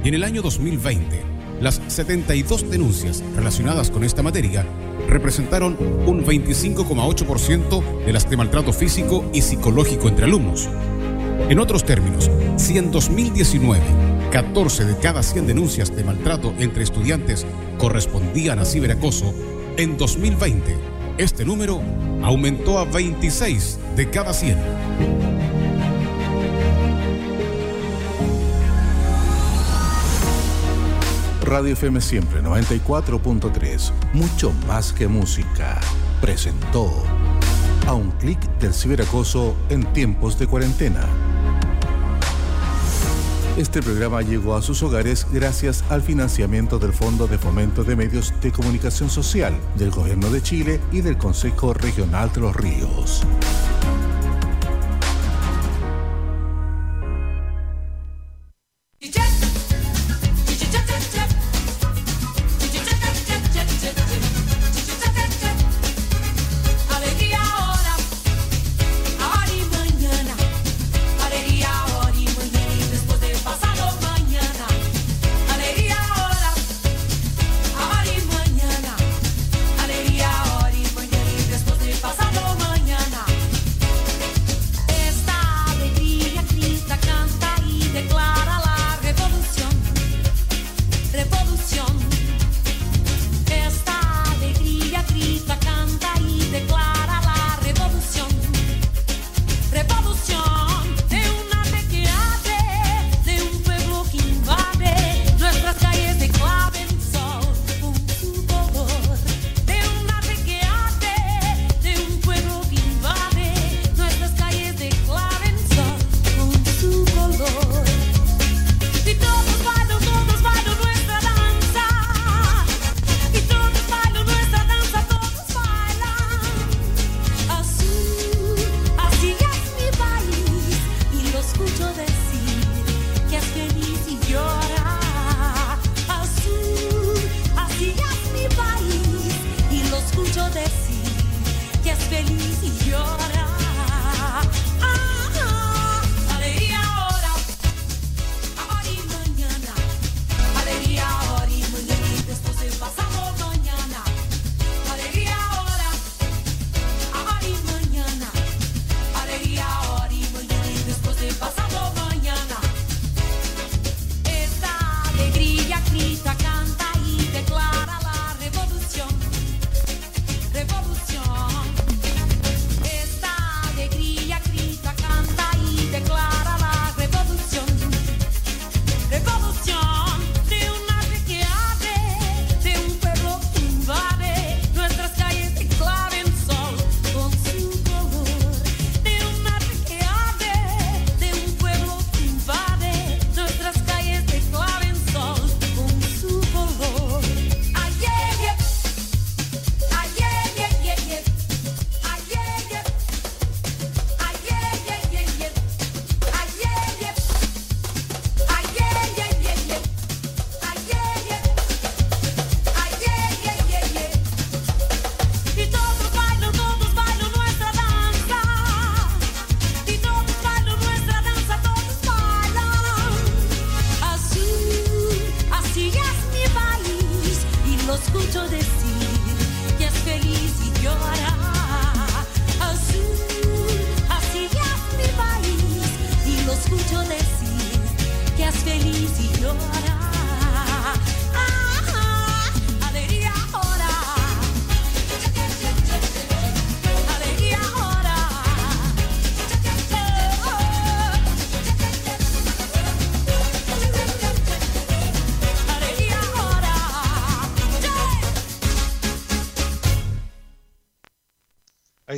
[SPEAKER 22] Y en el año 2020, las 72 denuncias relacionadas con esta materia representaron un 25,8% de las de maltrato físico y psicológico entre alumnos. En otros términos, si en 2019 14 de cada 100 denuncias de maltrato entre estudiantes correspondían a ciberacoso, en 2020 este número aumentó a 26 de cada 100.
[SPEAKER 23] Radio FM Siempre 94.3, mucho más que música, presentó a un clic del ciberacoso en tiempos de cuarentena. Este programa llegó a sus hogares gracias al financiamiento del Fondo de Fomento de Medios de Comunicación Social del Gobierno de Chile y del Consejo Regional de los Ríos.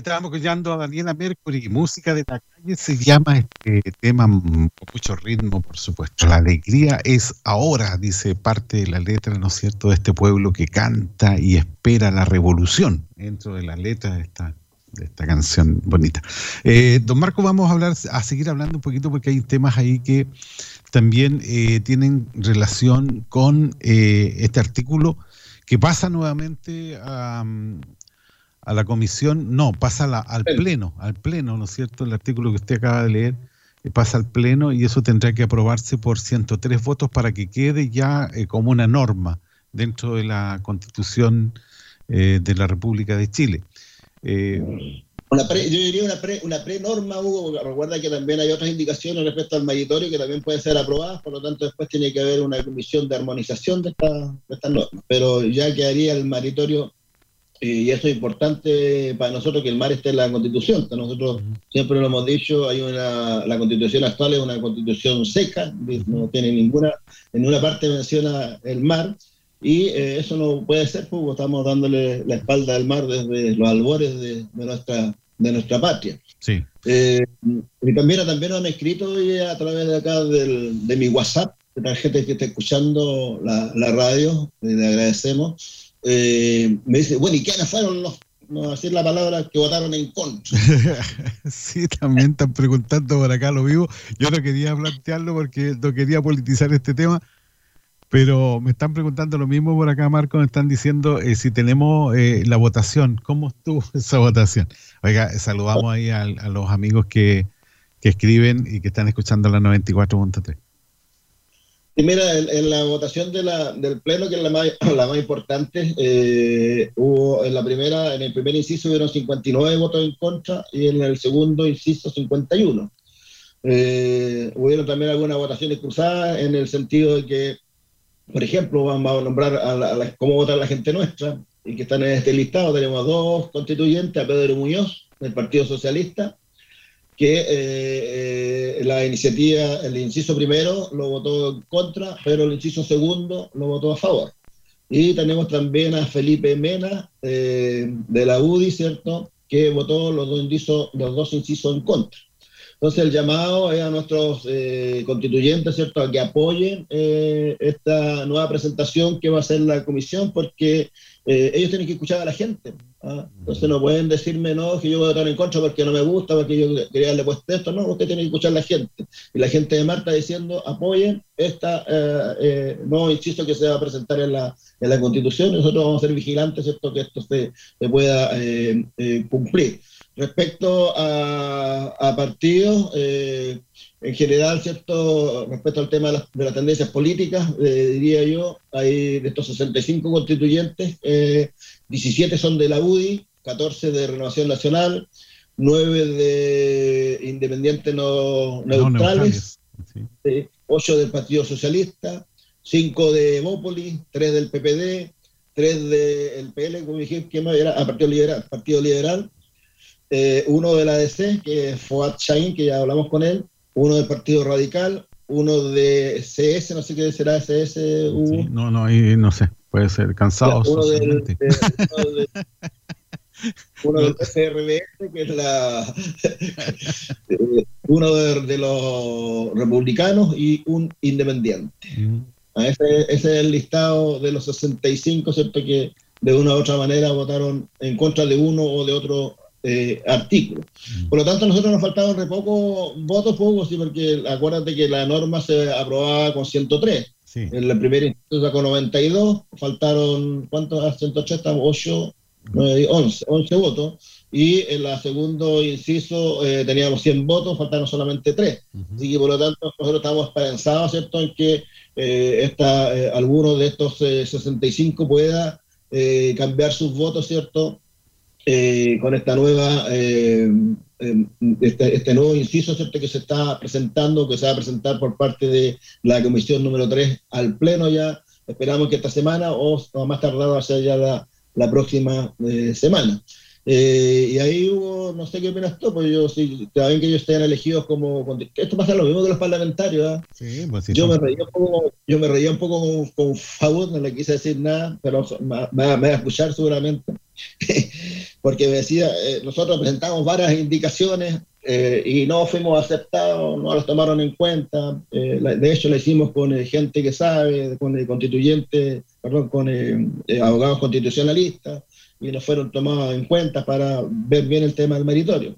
[SPEAKER 1] Estábamos escuchando a Daniela Mercury, música de la calle se llama este tema con mucho ritmo, por supuesto. La alegría es ahora, dice parte de la letra, ¿no es cierto?, de este pueblo que canta y espera la revolución dentro de la letra de esta, de esta canción bonita. Eh, don Marco, vamos a hablar, a seguir hablando un poquito porque hay temas ahí que también eh, tienen relación con eh, este artículo que pasa nuevamente a a la comisión, no, pasa al pleno, al pleno, ¿no es cierto? El artículo que usted acaba de leer eh, pasa al pleno y eso tendrá que aprobarse por 103 votos para que quede ya eh, como una norma dentro de la constitución eh, de la República de Chile.
[SPEAKER 2] Una yo diría una, pre, una pre-norma, Hugo, recuerda que también hay otras indicaciones respecto al maritorio que también pueden ser aprobadas, por lo tanto después tiene que haber una comisión de armonización de, estas normas, pero ya quedaría el maritorio, y eso es importante para nosotros que el mar esté en la constitución, nosotros siempre lo hemos dicho, hay una, la constitución actual es una constitución seca, no tiene ninguna, en ninguna parte menciona el mar, y eh, eso no puede ser, porque estamos dándole la espalda al mar desde los albores de, nuestra, de nuestra patria.
[SPEAKER 1] Sí.
[SPEAKER 2] Eh, y también, también han escrito a través de acá del, de mi WhatsApp, de la gente que está escuchando la, la radio, le agradecemos. Eh, me dice, bueno, ¿y quiénes fueron los, no decir la palabra, que votaron en contra?
[SPEAKER 1] sí, también están preguntando por acá, lo vivo. Yo no quería plantearlo porque no quería politizar este tema, pero me están preguntando lo mismo por acá, Marco, me están diciendo eh, si tenemos eh, la votación, ¿cómo estuvo esa votación? Oiga, saludamos ahí a, los amigos que, escriben y que están escuchando la 94.3.
[SPEAKER 2] Y mira, en, la votación de la, del Pleno, que es la más, la importante, eh, hubo en la primera, en el primer inciso hubieron 59 votos en contra y en el segundo inciso 51. Eh, hubieron también algunas votaciones cruzadas en el sentido de que por ejemplo, vamos a nombrar a, cómo vota la gente nuestra, y que están en este listado. Tenemos dos constituyentes, a Pedro Muñoz, del Partido Socialista, que eh, eh, la iniciativa, el inciso primero lo votó en contra, pero el inciso segundo lo votó a favor. Y tenemos también a Felipe Mena, eh, de la UDI, ¿cierto?, que votó los dos, incisos, los dos incisos en contra. Entonces el llamado es a nuestros eh, constituyentes, ¿cierto?, a que apoyen eh, esta nueva presentación que va a hacer la comisión, porque eh, ellos tienen que escuchar a la gente. ¿Ah? Entonces no pueden decirme, no, que yo voy a votar en contra porque no me gusta, porque yo quería darle puesto esto. No, usted tiene que escuchar a la gente. Y la gente de Marta diciendo, apoyen esta nuevo inciso que se va a presentar en la, en la Constitución. nosotros vamos a ser vigilantes, ¿cierto?, que esto se, se pueda cumplir. Respecto a, partidos, eh, en general, ¿cierto? Respecto al tema de las, tendencias políticas, eh, diría yo, hay de estos 65 constituyentes, 17 eh, son de la UDI, 14 de Renovación Nacional, 9 de Independientes no, Neutrales, 8 del Partido Socialista, 5 de Bópoli, 3 del PPD, 3 del PL, como dije, ¿qué más era? Ah, Partido Liberal, Partido Liberal eh, uno de la ADC, que es Fuad Chain, que ya hablamos con él, uno del Partido Radical, uno de CS, no sé qué será CS.
[SPEAKER 1] no, no, ahí no sé, puede ser cansado.
[SPEAKER 2] uno, del, uno del que es la uno de, los republicanos y un independiente. Ah, ese, ese, es el listado de los 65, ¿cierto? Que de una u otra manera votaron en contra de uno o de otro eh, artículos. Mm. Por lo tanto, a nosotros nos faltaban re pocos votos, pocos, sí, porque acuérdate que la norma se aprobaba con 103. En la primera instancia con 92, faltaron, ¿cuántos? 180, 8, 9, 11, 11 votos. Y en la segundo inciso eh, teníamos 100 votos, faltaron solamente 3. Así que por lo tanto, nosotros estamos esperanzados, ¿cierto?, en que eh, esta, eh, alguno de estos 65 pueda cambiar sus votos, ¿cierto?, eh, con esta nueva, eh, este, este, nuevo inciso ¿cierto? que se está presentando, que se va a presentar por parte de la comisión número 3 al Pleno ya. Esperamos que esta semana o, más tardado hacia ya la, la próxima eh, semana. Eh, y ahí hubo, no sé qué opinas tú, pues yo, si bien que ellos estén elegidos como. Esto pasa lo mismo que los parlamentarios. ¿ah?
[SPEAKER 1] Pues
[SPEAKER 2] yo, me reía un poco, yo me reía un poco con, con no le quise decir nada, pero me, me, va a escuchar seguramente. Porque me decía, eh, nosotros presentamos varias indicaciones eh, y no fuimos aceptados, no las tomaron en cuenta. de hecho, lo hicimos con gente que sabe, con constituyentes, perdón, con abogados constitucionalistas y no fueron tomados en cuenta para ver bien el tema del meritorio.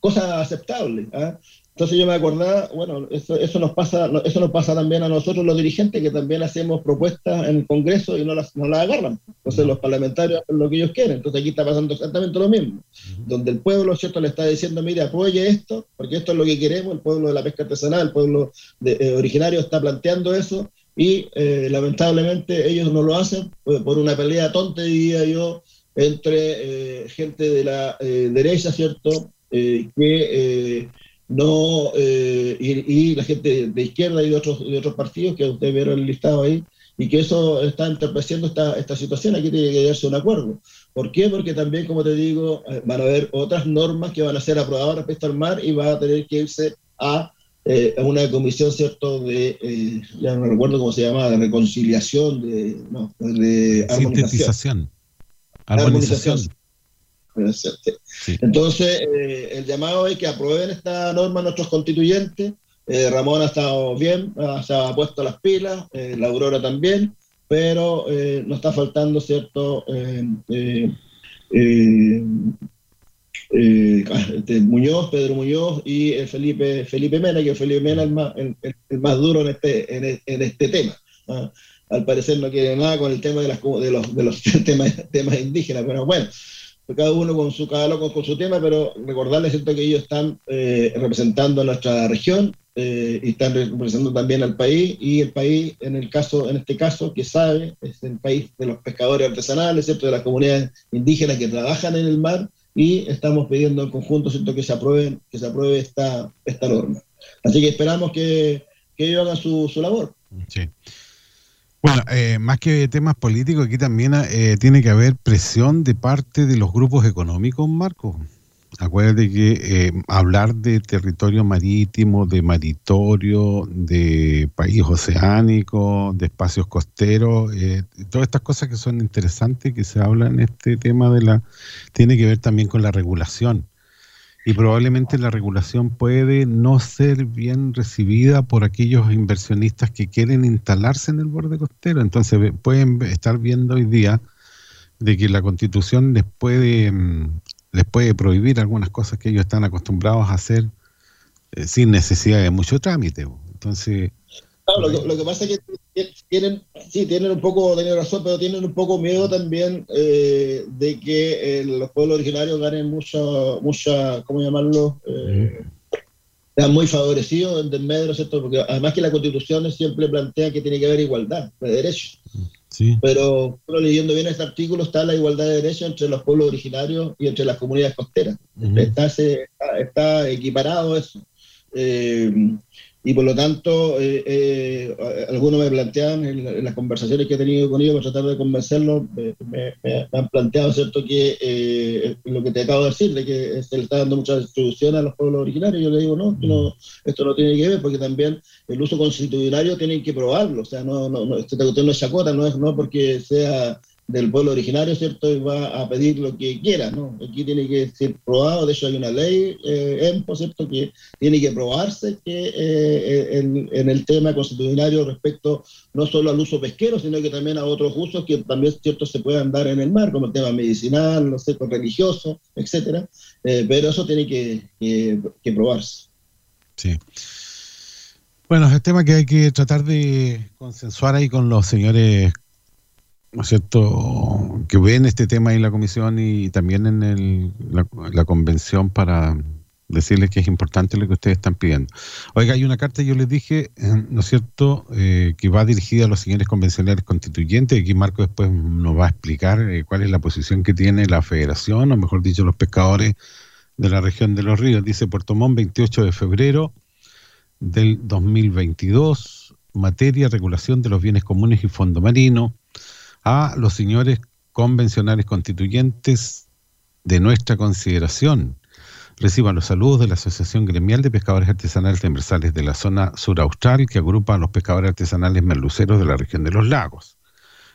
[SPEAKER 2] Cosa aceptable. ¿ah? Entonces yo me acordaba, bueno, eso, eso, nos pasa, eso nos pasa también a nosotros los dirigentes que también hacemos propuestas en el Congreso y no las, no las agarran. Entonces los parlamentarios hacen lo que ellos quieren. Entonces aquí está pasando exactamente lo mismo. Donde el pueblo, ¿cierto?, le está diciendo, mire, apoye esto, porque esto es lo que queremos, el pueblo de la pesca artesanal, el pueblo eh, originario está planteando eso y eh, lamentablemente ellos no lo hacen por una pelea tonta, diría yo, entre gente de la derecha, ¿cierto? que no y, la gente de izquierda y de otros, de otros partidos que ustedes vieron el listado ahí, y que eso está entorpeciendo esta, esta situación. Aquí tiene que darse un acuerdo. ¿Por qué? Porque también, como te digo, eh, van a haber otras normas que van a ser aprobadas respecto al mar y va a tener que irse a, eh, una comisión, ¿cierto?, de, eh, ya no recuerdo cómo se llama, de reconciliación, de, no, de
[SPEAKER 1] armonización. Armonización.
[SPEAKER 2] Entonces, el llamado es que aprueben esta norma nuestros constituyentes eh, Ramón ha estado bien, se ha puesto las pilas, eh, la Aurora también, pero eh, nos está faltando, ¿cierto? Este, Muñoz, Pedro Muñoz y Felipe, Felipe Mena, que Felipe Mena es el más, el, más duro en este, en, este tema. Al parecer no quiere nada con el tema de, las, de los, de los temas, temas indígenas, pero bueno, cada uno con su, cada loco con su tema, pero recordarles que ellos están representando a nuestra región, eh, y están representando también al país y el país en el caso en este caso que sabe es el país de los pescadores artesanales cierto de las comunidades indígenas que trabajan en el mar y estamos pidiendo en conjunto cierto que se apruebe que se apruebe esta esta norma. Así que esperamos que, que ellos hagan su, su labor.
[SPEAKER 1] Sí. Bueno, eh, más que temas políticos, aquí también eh, tiene que haber presión de parte de los grupos económicos, Marco. Acuérdate que eh, hablar de territorio marítimo, de maritorio, de país oceánico, de espacios costeros, eh, todas estas cosas que son interesantes que se hablan en este tema de la tiene que ver también con la regulación. Y probablemente la regulación puede no ser bien recibida por aquellos inversionistas que quieren instalarse en el borde costero. Entonces pueden estar viendo hoy día de que la constitución les puede mm, les puede prohibir algunas cosas que ellos están acostumbrados a hacer eh, sin necesidad de mucho trámite. Entonces...
[SPEAKER 2] lo, que, pasa es que tienen, sí, tienen un poco, tienen razón, pero tienen un poco miedo también eh, de que eh, los pueblos originarios ganen mucha, mucha ¿cómo llamarlo? Eh, están muy favorecidos en desmedro, ¿cierto? Porque además que la constitución siempre plantea que tiene que haber igualdad de derechos. Pero leyendo bien este artículo está la igualdad de derechos entre los pueblos originarios y entre las comunidades costeras. está, está, equiparado eso. Eh, y por lo tanto, eh, eh, algunos me plantean en, las conversaciones que he tenido con ellos para tratar de convencerlos, me, han planteado, ¿cierto?, que eh, lo que te acabo de decir, de que se le está dando mucha distribución a los pueblos originarios. Yo le digo, no, no, esto no tiene que ver, porque también el uso constitucionario tienen que probarlo. O sea, no, no, no, este no es chacota, no es no porque sea del pueblo originario, ¿cierto? Y va a pedir lo que quiera, ¿no? Aquí tiene que ser probado, de hecho hay una ley, eh, EMPO, ¿cierto? Que tiene que probarse que eh, eh, en, el tema constitucionario respecto no solo al uso pesquero, sino que también a otros usos que también, ¿cierto? Se puedan dar en el mar, como el tema medicinal, no sé, religioso, etcétera. pero eso tiene que, que probarse.
[SPEAKER 1] Sí. Bueno, es el tema que hay que tratar de consensuar ahí con los señores ¿no es cierto?, que ven este tema en la comisión y también en el, la, convención para decirles que es importante lo que ustedes están pidiendo. Oiga, hay una carta, yo les dije, eh, ¿no es cierto?, eh, que va dirigida a los señores convencionales constituyentes, y aquí Marco después nos va a explicar eh, cuál es la posición que tiene la federación, o mejor dicho, los pescadores de la región de los ríos. Dice Puerto Montt, 28 de febrero del 2022, materia regulación de los bienes comunes y fondo marino, a los señores convencionales constituyentes de nuestra consideración. Reciban los saludos de la Asociación Gremial de Pescadores Artesanales Empresarios de la zona sur austral que agrupa a los pescadores artesanales merluceros de la región de los lagos.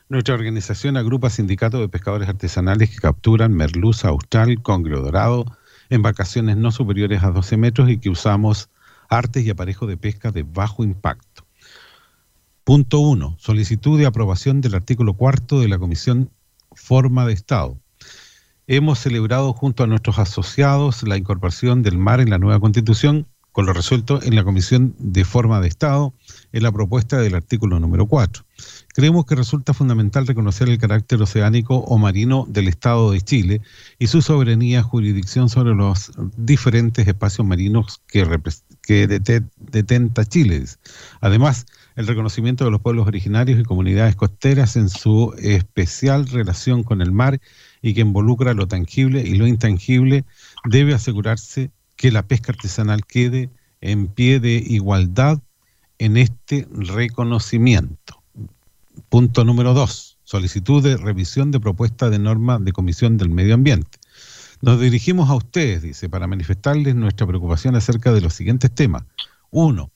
[SPEAKER 1] Nuestra organización agrupa sindicatos de pescadores artesanales que capturan merluza austral, congrio dorado, embarcaciones no superiores a 12 metros y que usamos artes y aparejos de pesca de bajo impacto. Punto 1. Solicitud de aprobación del artículo cuarto de la Comisión Forma de Estado. Hemos celebrado junto a nuestros asociados la incorporación del mar en la nueva Constitución con lo resuelto en la Comisión de Forma de Estado en la propuesta del artículo número 4. Creemos que resulta fundamental reconocer el carácter oceánico o marino del Estado de Chile y su soberanía jurisdicción sobre los diferentes espacios marinos que, que detenta Chile. Además, el reconocimiento de los pueblos originarios y comunidades costeras en su especial relación con el mar y que involucra lo tangible y lo intangible, debe asegurarse que la pesca artesanal quede en pie de igualdad en este reconocimiento. Punto número dos, solicitud de revisión de propuesta de norma de Comisión del Medio Ambiente. Nos dirigimos a ustedes, dice, para manifestarles nuestra preocupación acerca de los siguientes temas. Uno,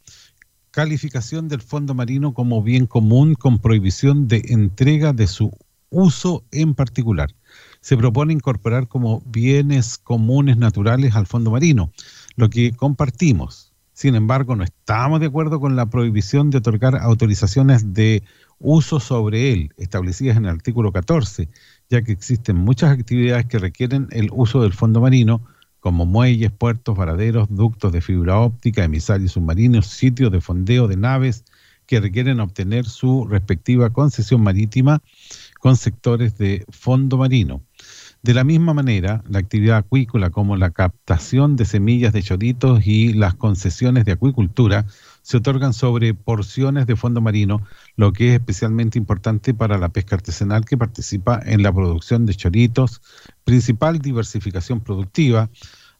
[SPEAKER 1] calificación del fondo marino como bien común con prohibición de entrega de su uso en particular. Se propone incorporar como bienes comunes naturales al fondo marino, lo que compartimos. Sin embargo, no estamos de acuerdo con la prohibición de otorgar autorizaciones de uso sobre él, establecidas en el artículo 14, ya que existen muchas actividades que requieren el uso del fondo marino, como muelles, puertos, varaderos, ductos de fibra óptica, emisarios submarinos, sitios de fondeo de naves que requieren obtener su respectiva concesión marítima con sectores de fondo marino. De la misma manera, la actividad acuícola como la captación de semillas de choritos y las concesiones de acuicultura se otorgan sobre porciones de fondo marino, lo que es especialmente importante para la pesca artesanal que participa en la producción de choritos, principal diversificación productiva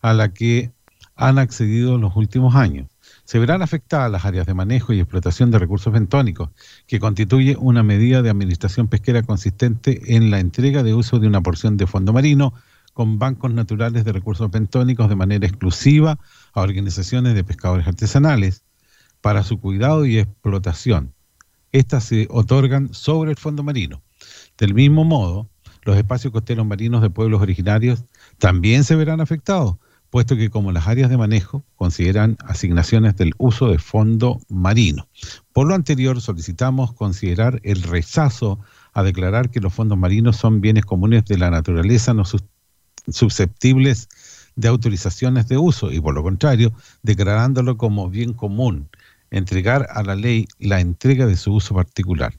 [SPEAKER 1] a la que han accedido en los últimos años. Se verán afectadas las áreas de manejo y explotación de recursos bentónicos, que constituye una medida de administración pesquera consistente en la entrega de uso de una porción de fondo marino con bancos naturales de recursos bentónicos de manera exclusiva a organizaciones de pescadores artesanales para su cuidado y explotación. Estas se otorgan sobre el fondo marino. Del mismo modo, los espacios costeros marinos de pueblos originarios también se verán afectados, puesto que como las áreas de manejo consideran asignaciones del uso de fondo marino. Por lo anterior, solicitamos considerar el rechazo a declarar que los fondos marinos son bienes comunes de la naturaleza no susceptibles de autorizaciones de uso y por lo contrario, declarándolo como bien común, entregar a la ley la entrega de su uso particular.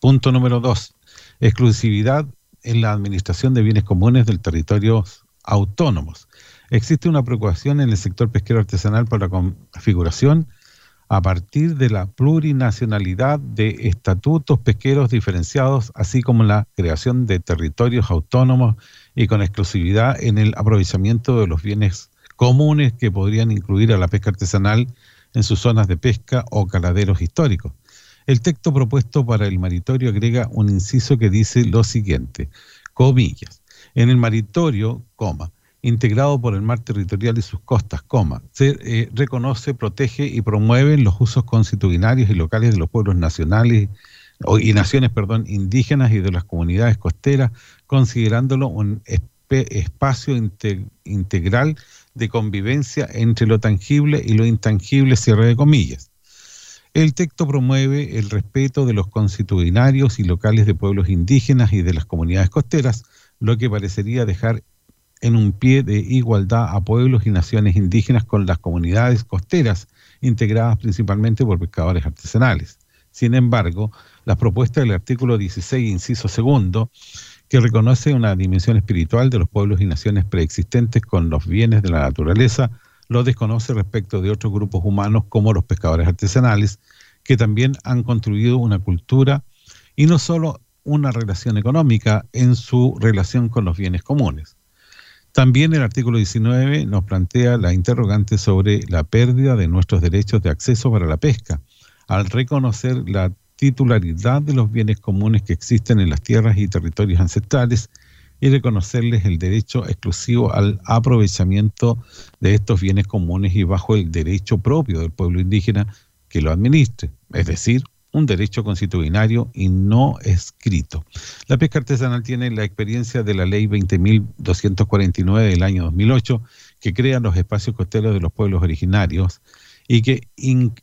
[SPEAKER 1] Punto número dos, exclusividad en la administración de bienes comunes del territorio autónomos existe una preocupación en el sector pesquero artesanal por la configuración a partir de la plurinacionalidad de estatutos pesqueros diferenciados, así como la creación de territorios autónomos y con exclusividad en el aprovechamiento de los bienes comunes que podrían incluir a la pesca artesanal en sus zonas de pesca o caladeros históricos. El texto propuesto para el maritorio agrega un inciso que dice lo siguiente, comillas, en el maritorio, coma, integrado por el mar territorial y sus costas, coma, se eh, reconoce, protege y promueve los usos constitucionarios y locales de los pueblos nacionales y naciones, perdón, indígenas y de las comunidades costeras, considerándolo un espacio integral de convivencia entre lo tangible y lo intangible, cierre de comillas. El texto promueve el respeto de los constitucionarios y locales de pueblos indígenas y de las comunidades costeras, lo que parecería dejar en un pie de igualdad a pueblos y naciones indígenas con las comunidades costeras, integradas principalmente por pescadores artesanales. Sin embargo, las propuestas del artículo 16, inciso segundo, que reconoce una dimensión espiritual de los pueblos y naciones preexistentes con los bienes de la naturaleza, lo desconoce respecto de otros grupos humanos como los pescadores artesanales, que también han construido una cultura y no solo una relación económica en su relación con los bienes comunes. También el artículo 19 nos plantea la interrogante sobre la pérdida de nuestros derechos de acceso para la pesca, al reconocer la titularidad de los bienes comunes que existen en las tierras y territorios ancestrales y reconocerles el derecho exclusivo al aprovechamiento de estos bienes comunes y bajo el derecho propio del pueblo indígena que lo administre, es decir, un derecho constitucionario y no escrito. La pesca artesanal tiene la experiencia de la ley 20.249 del año 2008, que crea los espacios costeros de los pueblos originarios y que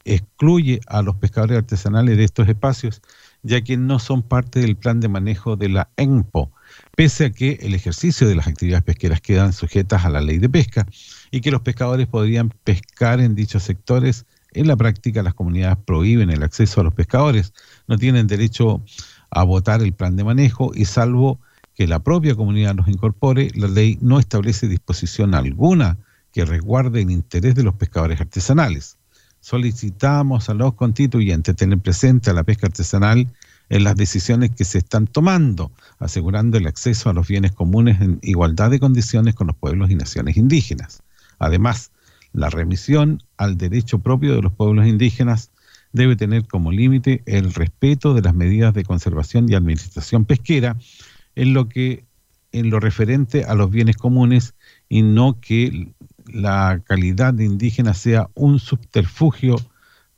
[SPEAKER 1] excluye a los pescadores artesanales de estos espacios, ya que no son parte del plan de manejo de la ENPO, pese a que el ejercicio de las actividades pesqueras quedan sujetas a la ley de pesca y que los pescadores podrían pescar en dichos sectores. En la práctica, las comunidades prohíben el acceso a los pescadores, no tienen derecho a votar el plan de manejo y salvo que la propia comunidad los incorpore, la ley no establece disposición alguna que resguarde el interés de los pescadores artesanales. Solicitamos a los constituyentes tener presente a la pesca artesanal en las decisiones que se están tomando, asegurando el acceso a los bienes comunes en igualdad de condiciones con los pueblos y naciones indígenas. Además, la remisión al derecho propio de los pueblos indígenas debe tener como límite el respeto de las medidas de conservación y administración pesquera en lo que en lo referente a los bienes comunes y no que la calidad de indígena sea un subterfugio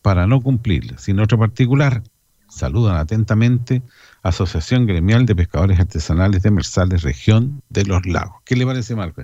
[SPEAKER 1] para no cumplir. Sin otro particular, saludan atentamente Asociación Gremial de Pescadores Artesanales de Mersales, región de los lagos. ¿Qué le parece, Marco?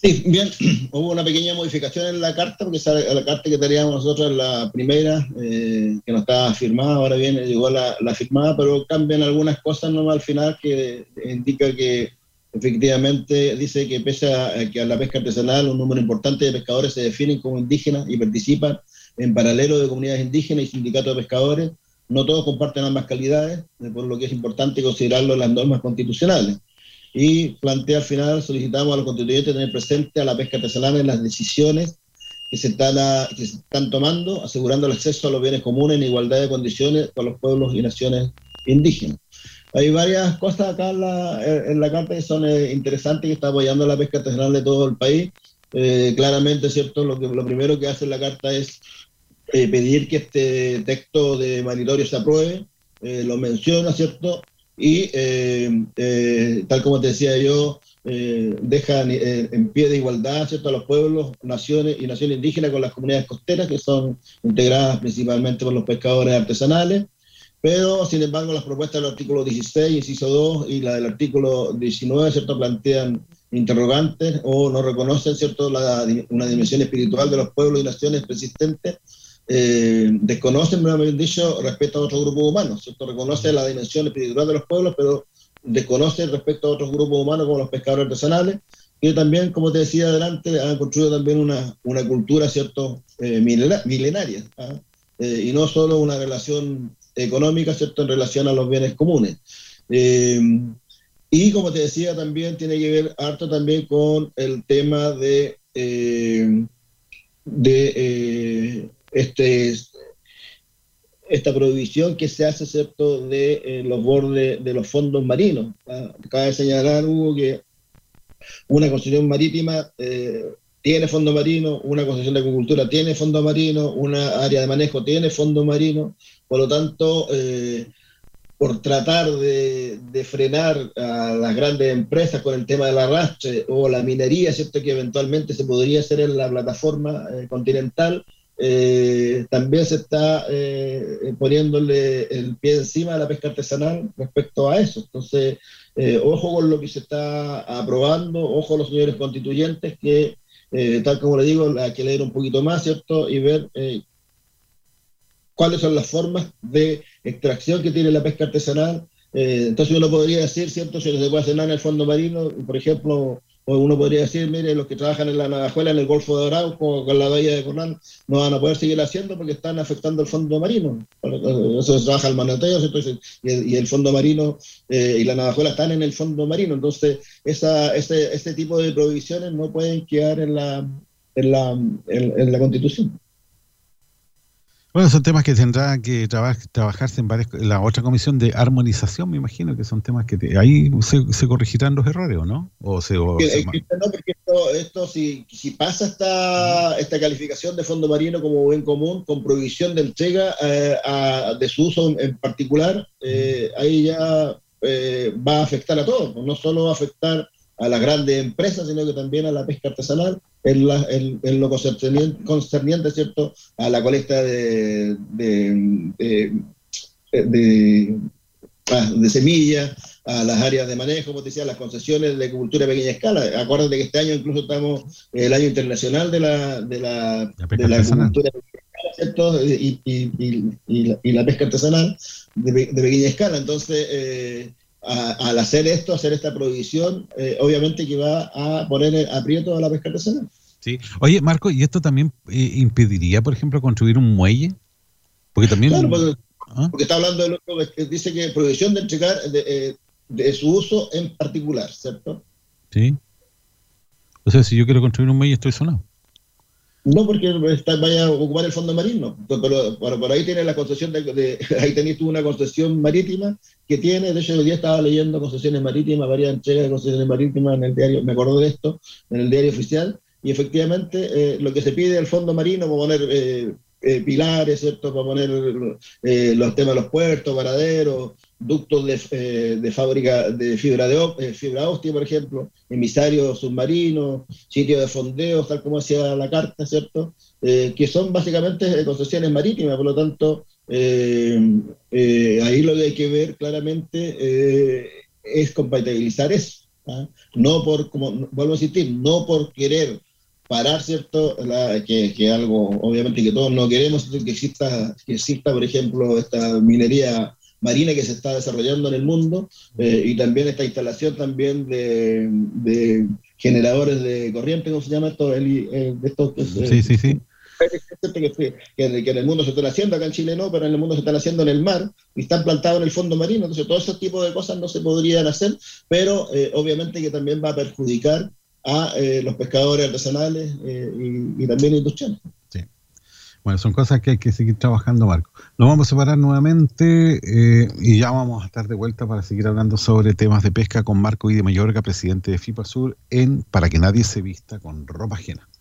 [SPEAKER 2] Sí, bien, hubo una pequeña modificación en la carta, porque la carta que teníamos nosotros, la primera, eh, que no estaba firmada, ahora viene, llegó la, la firmada, pero cambian algunas cosas nomás al final que indica que efectivamente dice que pese a que a la pesca artesanal un número importante de pescadores se definen como indígenas y participan en paralelo de comunidades indígenas y sindicatos de pescadores, no todos comparten ambas calidades, por lo que es importante considerarlo en las normas constitucionales y plantea al final, solicitamos a los constituyentes tener presente a la pesca artesanal en las decisiones que se, están que están tomando, asegurando el acceso a los bienes comunes en igualdad de condiciones con los pueblos y naciones indígenas. Hay varias cosas acá en la, en la carta que son eh, interesantes, que está apoyando la pesca artesanal de todo el país. Eh, claramente, ¿cierto? Lo, que, lo primero que hace la carta es eh, pedir que este texto de manitorio se apruebe, lo menciona, ¿cierto? y eh, eh, tal como te decía yo, eh, deja en pie de igualdad ¿cierto? a los pueblos, naciones y naciones indígenas con las comunidades costeras que son integradas principalmente por los pescadores artesanales. Pero, sin embargo, las propuestas del artículo 16, inciso 2, y la del artículo 19, ¿cierto?, plantean interrogantes o no reconocen, ¿cierto?, la, una dimensión espiritual de los pueblos y naciones persistentes eh, desconocen, han dicho, respecto a otros grupos humanos, ¿cierto? Reconoce la dimensión espiritual de los pueblos, pero desconoce respecto a otros grupos humanos como los pescadores artesanales, y también, como te decía adelante, han construido también una, una cultura, ¿cierto?, eh, milenaria, ¿ah? eh, y no solo una relación económica, ¿cierto?, en relación a los bienes comunes. Eh, y como te decía, también tiene que ver harto también con el tema de, de este, esta prohibición que se hace ¿cierto? de eh, los bordes de los fondos marinos. ¿ah? Cabe señalar, Hugo, que una concesión marítima eh, tiene fondo marino, una concesión de agricultura tiene fondo marino, una área de manejo tiene fondo marino, por lo tanto, eh, por tratar de, de, frenar a las grandes empresas con el tema del arrastre o la minería, ¿cierto? que eventualmente se podría hacer en la plataforma continental, eh, también se está eh, poniéndole el pie encima a la pesca artesanal respecto a eso. Entonces, eh, ojo con lo que se está aprobando, ojo a los señores constituyentes que, tal como le digo, hay que leer un poquito más, ¿cierto? Y ver cuáles son las formas de extracción que tiene la pesca artesanal. entonces uno podría decir, ¿cierto? Si se puede nada en el fondo marino, por ejemplo, o uno podría decir, mire, los que trabajan en la Navajuela, en el Golfo de Arauco, con la bahía de Cornal, no van a poder seguir haciendo porque están afectando el fondo marino. Eso se trabaja el manoteo, y, el, fondo marino eh, y la Navajuela están en el fondo marino. Entonces, esa, ese, este tipo de prohibiciones no pueden quedar en la, en la, en la Constitución.
[SPEAKER 1] Bueno, son temas que tendrá que trabajarse en, varias, la otra comisión de armonización, me imagino que son temas que ahí se, corregirán los errores, ¿o no? O se, no,
[SPEAKER 2] porque esto, si, si, pasa esta, esta calificación de fondo marino como buen común, con prohibición de entrega eh, de su uso en, particular, eh, ahí ya eh, va a afectar a todos, no solo va a afectar a las grandes empresas, sino que también a la pesca artesanal, en, en, lo concerniente, ¿cierto?, a la colecta de, de, de, ah, semillas, a las áreas de manejo, como te decía, las concesiones de agricultura a pequeña escala. Acuérdate que este año incluso estamos en el año internacional de la, de la, de la agricultura ¿cierto? Y, y, y, la, pesca artesanal de, pequeña escala. Entonces, eh, al hacer esto, hacer esta prohibición, eh, obviamente que va a poner aprieto a la pesca artesanal.
[SPEAKER 1] Sí. Oye, Marco, ¿y esto también eh, impediría, por ejemplo, construir un muelle? Porque también...
[SPEAKER 2] Claro, porque, ¿Ah? está hablando de lo que dice que prohibición de entregar de, de su uso en particular, ¿cierto?
[SPEAKER 1] Sí. O sea, si yo quiero construir un muelle, estoy sonado.
[SPEAKER 2] No porque vaya a ocupar el fondo marino, pero, por ahí tiene la concesión de, ahí tenéis tú una concesión marítima que tiene, de hecho el día estaba leyendo concesiones marítimas, varias entregas de concesiones marítimas en el diario, me acuerdo de esto, en el diario oficial, y efectivamente eh, lo que se pide al fondo marino, para poner eh, eh, pilares, ¿cierto? Para poner los temas de los puertos, varaderos, ductos de, eh, de fábrica de fibra, de eh, fibra óptica, por ejemplo, emisarios submarinos, sitios de fondeos, tal como decía la carta, ¿cierto? Eh, que son básicamente concesiones marítimas, por lo tanto, ahí lo que hay que ver claramente es compatibilizar eso. ¿ah? No por, como vuelvo a insistir, no por querer parar, ¿cierto? que, que, algo, obviamente, que todos no queremos que exista, que exista, por ejemplo, esta minería marina que se está desarrollando en el mundo eh, y también esta instalación también de, generadores de corriente, ¿cómo se llama esto? El, eh,
[SPEAKER 1] sí, sí, sí.
[SPEAKER 2] Que, en el mundo se están haciendo, acá en Chile no, pero en el mundo se están haciendo en el mar y están plantados en el fondo marino. Entonces, todo ese tipo de cosas no se podrían hacer, pero eh, obviamente que también va a perjudicar a los pescadores artesanales y, y, también industriales.
[SPEAKER 1] Bueno, son cosas que hay que seguir trabajando, Marco. Nos vamos a separar nuevamente eh, y ya vamos a estar de vuelta para seguir hablando sobre temas de pesca con Marco I de Mayorga, presidente de FIPA Sur, en Para que nadie se vista con ropa ajena.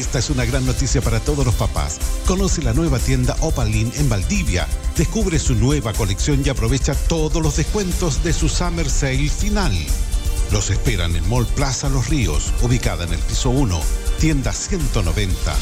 [SPEAKER 3] Esta es una gran noticia para todos los papás. Conoce la nueva tienda Opalin en Valdivia. Descubre su nueva colección y aprovecha todos los descuentos de su Summer Sale final. Los esperan en Mall Plaza Los Ríos, ubicada en el piso 1, tienda 190.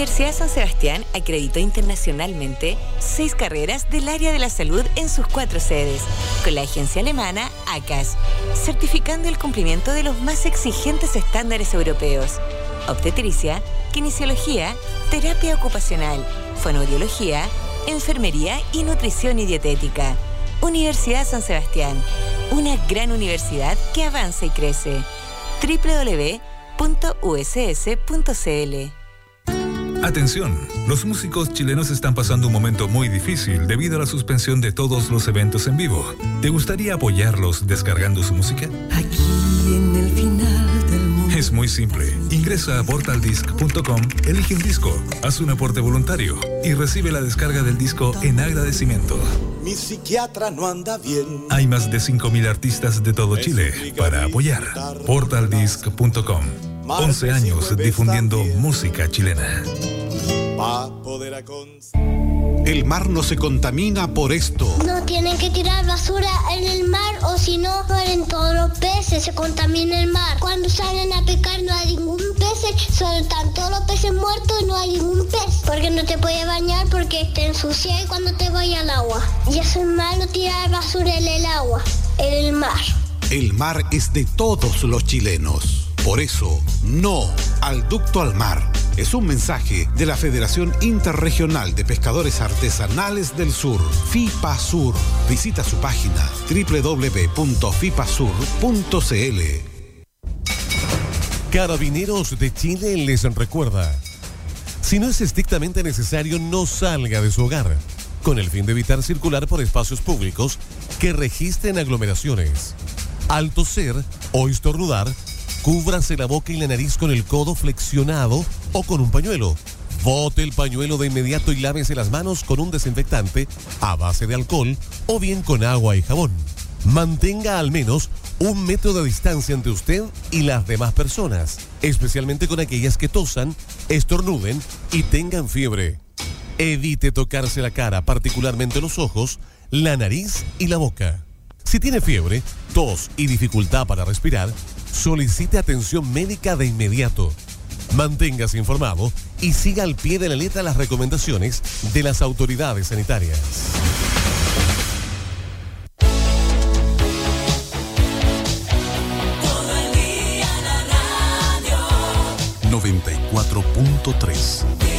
[SPEAKER 24] Universidad San Sebastián acreditó internacionalmente seis carreras del área de la salud en sus cuatro sedes, con la agencia alemana ACAS, certificando el cumplimiento de los más exigentes estándares europeos. Obstetricia, kinesiología, terapia ocupacional, fonoaudiología, enfermería y nutrición y dietética. Universidad San Sebastián, una gran universidad que avanza y crece. www.uss.cl
[SPEAKER 25] Atención, los músicos chilenos están pasando un momento muy difícil debido a la suspensión de todos los eventos en vivo. ¿Te gustaría apoyarlos descargando su música?
[SPEAKER 26] Aquí en el final del mundo.
[SPEAKER 25] Es muy simple. Ingresa a portaldisc.com, elige un disco, haz un aporte voluntario y recibe la descarga del disco en agradecimiento.
[SPEAKER 26] Mi psiquiatra no anda bien.
[SPEAKER 25] Hay más de 5.000 artistas de todo Chile para apoyar. portaldisc.com 11 años difundiendo música chilena.
[SPEAKER 3] El mar no se contamina por esto.
[SPEAKER 27] No tienen que tirar basura en el mar o si no mueren todos los peces, se contamina el mar. Cuando salen a pescar no hay ningún pez, solo están todos los peces muertos y no hay ningún pez. Porque no te puedes bañar porque te ensucia cuando te vaya al agua. Y eso es malo tirar basura en el agua, en el mar.
[SPEAKER 3] El mar es de todos los chilenos. Por eso, no al ducto al mar. Es un mensaje de la Federación Interregional de Pescadores Artesanales del Sur, FIPA Sur. Visita su página www.fipasur.cl.
[SPEAKER 28] Carabineros de Chile les recuerda, si no es estrictamente necesario, no salga de su hogar, con el fin de evitar circular por espacios públicos que registren aglomeraciones. Al toser o estornudar, Cúbrase la boca y la nariz con el codo flexionado o con un pañuelo. Bote el pañuelo de inmediato y lávese las manos con un desinfectante a base de alcohol o bien con agua y jabón. Mantenga al menos un metro de distancia entre usted y las demás personas, especialmente con aquellas que tosan, estornuden y tengan fiebre. Evite tocarse la cara, particularmente los ojos, la nariz y la boca. Si tiene fiebre, tos y dificultad para respirar, solicite atención médica de inmediato. Manténgase informado y siga al pie de la letra las recomendaciones de las autoridades sanitarias.
[SPEAKER 29] 94.3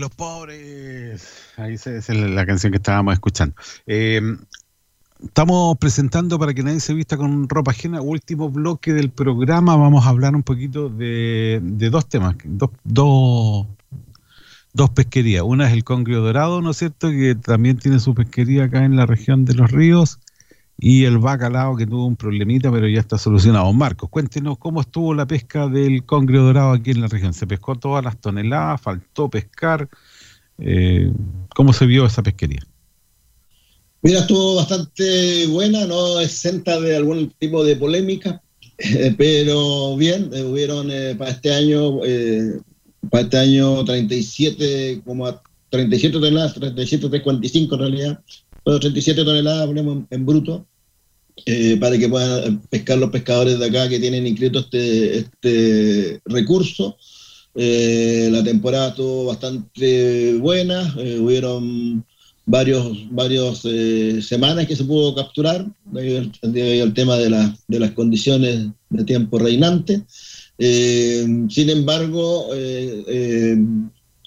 [SPEAKER 30] los pobres.
[SPEAKER 1] Ahí es la canción que estábamos escuchando. Em, estamos presentando para que nadie se vista con ropa ajena. Último bloque del programa. Vamos a hablar un poquito de, de dos temas, dos, dos, dos pesquerías. Una es el Congrio Dorado, ¿no es cierto? Que también tiene su pesquería acá en la región de los ríos y el bacalao que tuvo un problemita, pero ya está solucionado. Marcos, cuéntenos cómo estuvo la pesca del congre dorado aquí en la región. ¿Se pescó todas las toneladas? ¿Faltó pescar? Eh, ¿Cómo se vio esa pesquería?
[SPEAKER 2] Mira, estuvo bastante buena, no exenta de algún tipo de polémica, eh, pero bien, eh, hubieron eh, para este año para este año 37, 37 toneladas, 37,345 en realidad, pero 37 toneladas ponemos en bruto, eh, para que puedan pescar los pescadores de acá que tienen inscrito este, este recurso. Eh, la temporada estuvo bastante buena, eh, hubieron varios, varios eh, semanas que se pudo capturar, el, el tema de, la, de las condiciones de tiempo reinante. sin embargo,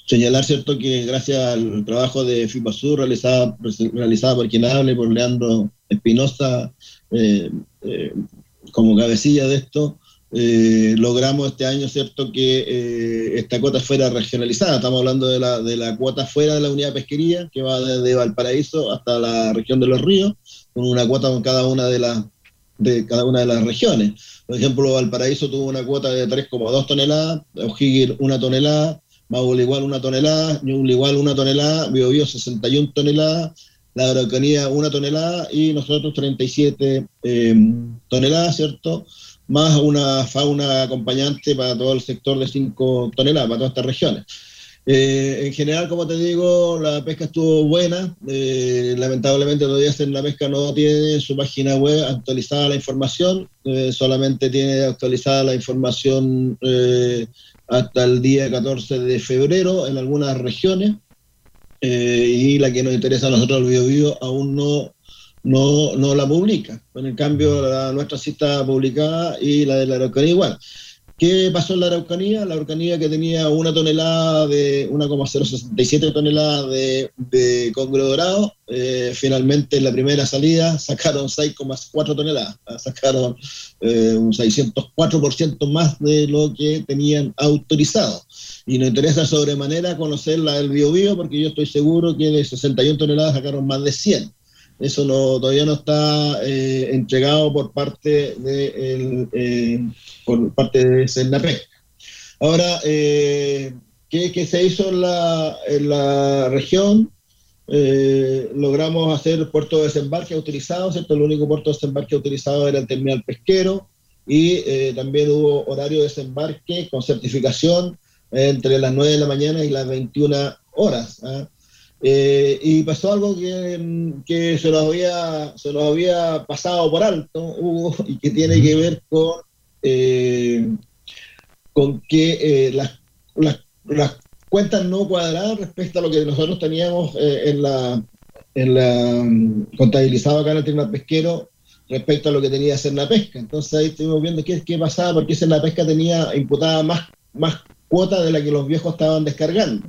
[SPEAKER 2] señalar cierto que gracias al trabajo de FIPASUR realizado, realizado por quien hable, por Leandro Espinosa, eh, eh, como cabecilla de esto, eh, logramos este año, ¿cierto?, que eh, esta cuota fuera regionalizada. Estamos hablando de la, de la cuota fuera de la unidad de pesquería, que va desde Valparaíso hasta la región de los ríos, con una cuota con cada una de las de cada una de las regiones. Por ejemplo, Valparaíso tuvo una cuota de 3,2 toneladas, O'Higgins una tonelada, Maule igual una tonelada, Ñuble igual una tonelada, Biobío 61 toneladas, la Araucanía una tonelada y nosotros 37 eh, toneladas, ¿cierto? Más una fauna acompañante para todo el sector de 5 toneladas, para todas estas regiones. Eh, en general, como te digo, la pesca estuvo buena. Eh, lamentablemente todavía la pesca no tiene su página web actualizada la información, eh, solamente tiene actualizada la información hasta el día 14 de febrero en algunas regiones. Eh, y la que nos interesa a nosotros, el Bio aún no, no, no la publica. En cambio, la nuestra sí está publicada y la de la Araucanía igual. ¿Qué pasó en la Araucanía? La Araucanía que tenía una tonelada de 1,067 toneladas de, de congro dorado, eh, finalmente en la primera salida sacaron 6,4 toneladas, ah, sacaron eh, un 604% más de lo que tenían autorizado. Y nos interesa sobremanera conocer la del Bio Bio porque yo estoy seguro que de 61 toneladas sacaron más de 100. Eso todavía no está eh, entregado por parte de, el, eh, por parte de. Ahora, eh, ¿qué, qué se hizo en la, en la región? Eh, logramos hacer puerto de desembarque autorizado, ¿cierto? El único puerto de desembarque autorizado era el terminal pesquero y también hubo horario de desembarque con certificación entre las 9 de la mañana y las 21 horas. ¿ah? Eh, y pasó algo que, que se, nos había, se nos había pasado por alto, Hugo, y que tiene que ver con, eh, con que eh, las, las, las cuentas no cuadradas respecto a lo que nosotros teníamos eh, en la, en la mm, contabilizado acá en el terminal pesquero respecto a lo que tenía que la pesca. Entonces ahí estuvimos viendo qué, qué pasaba, porque la pesca tenía imputada más, más cuota de la que los viejos estaban descargando.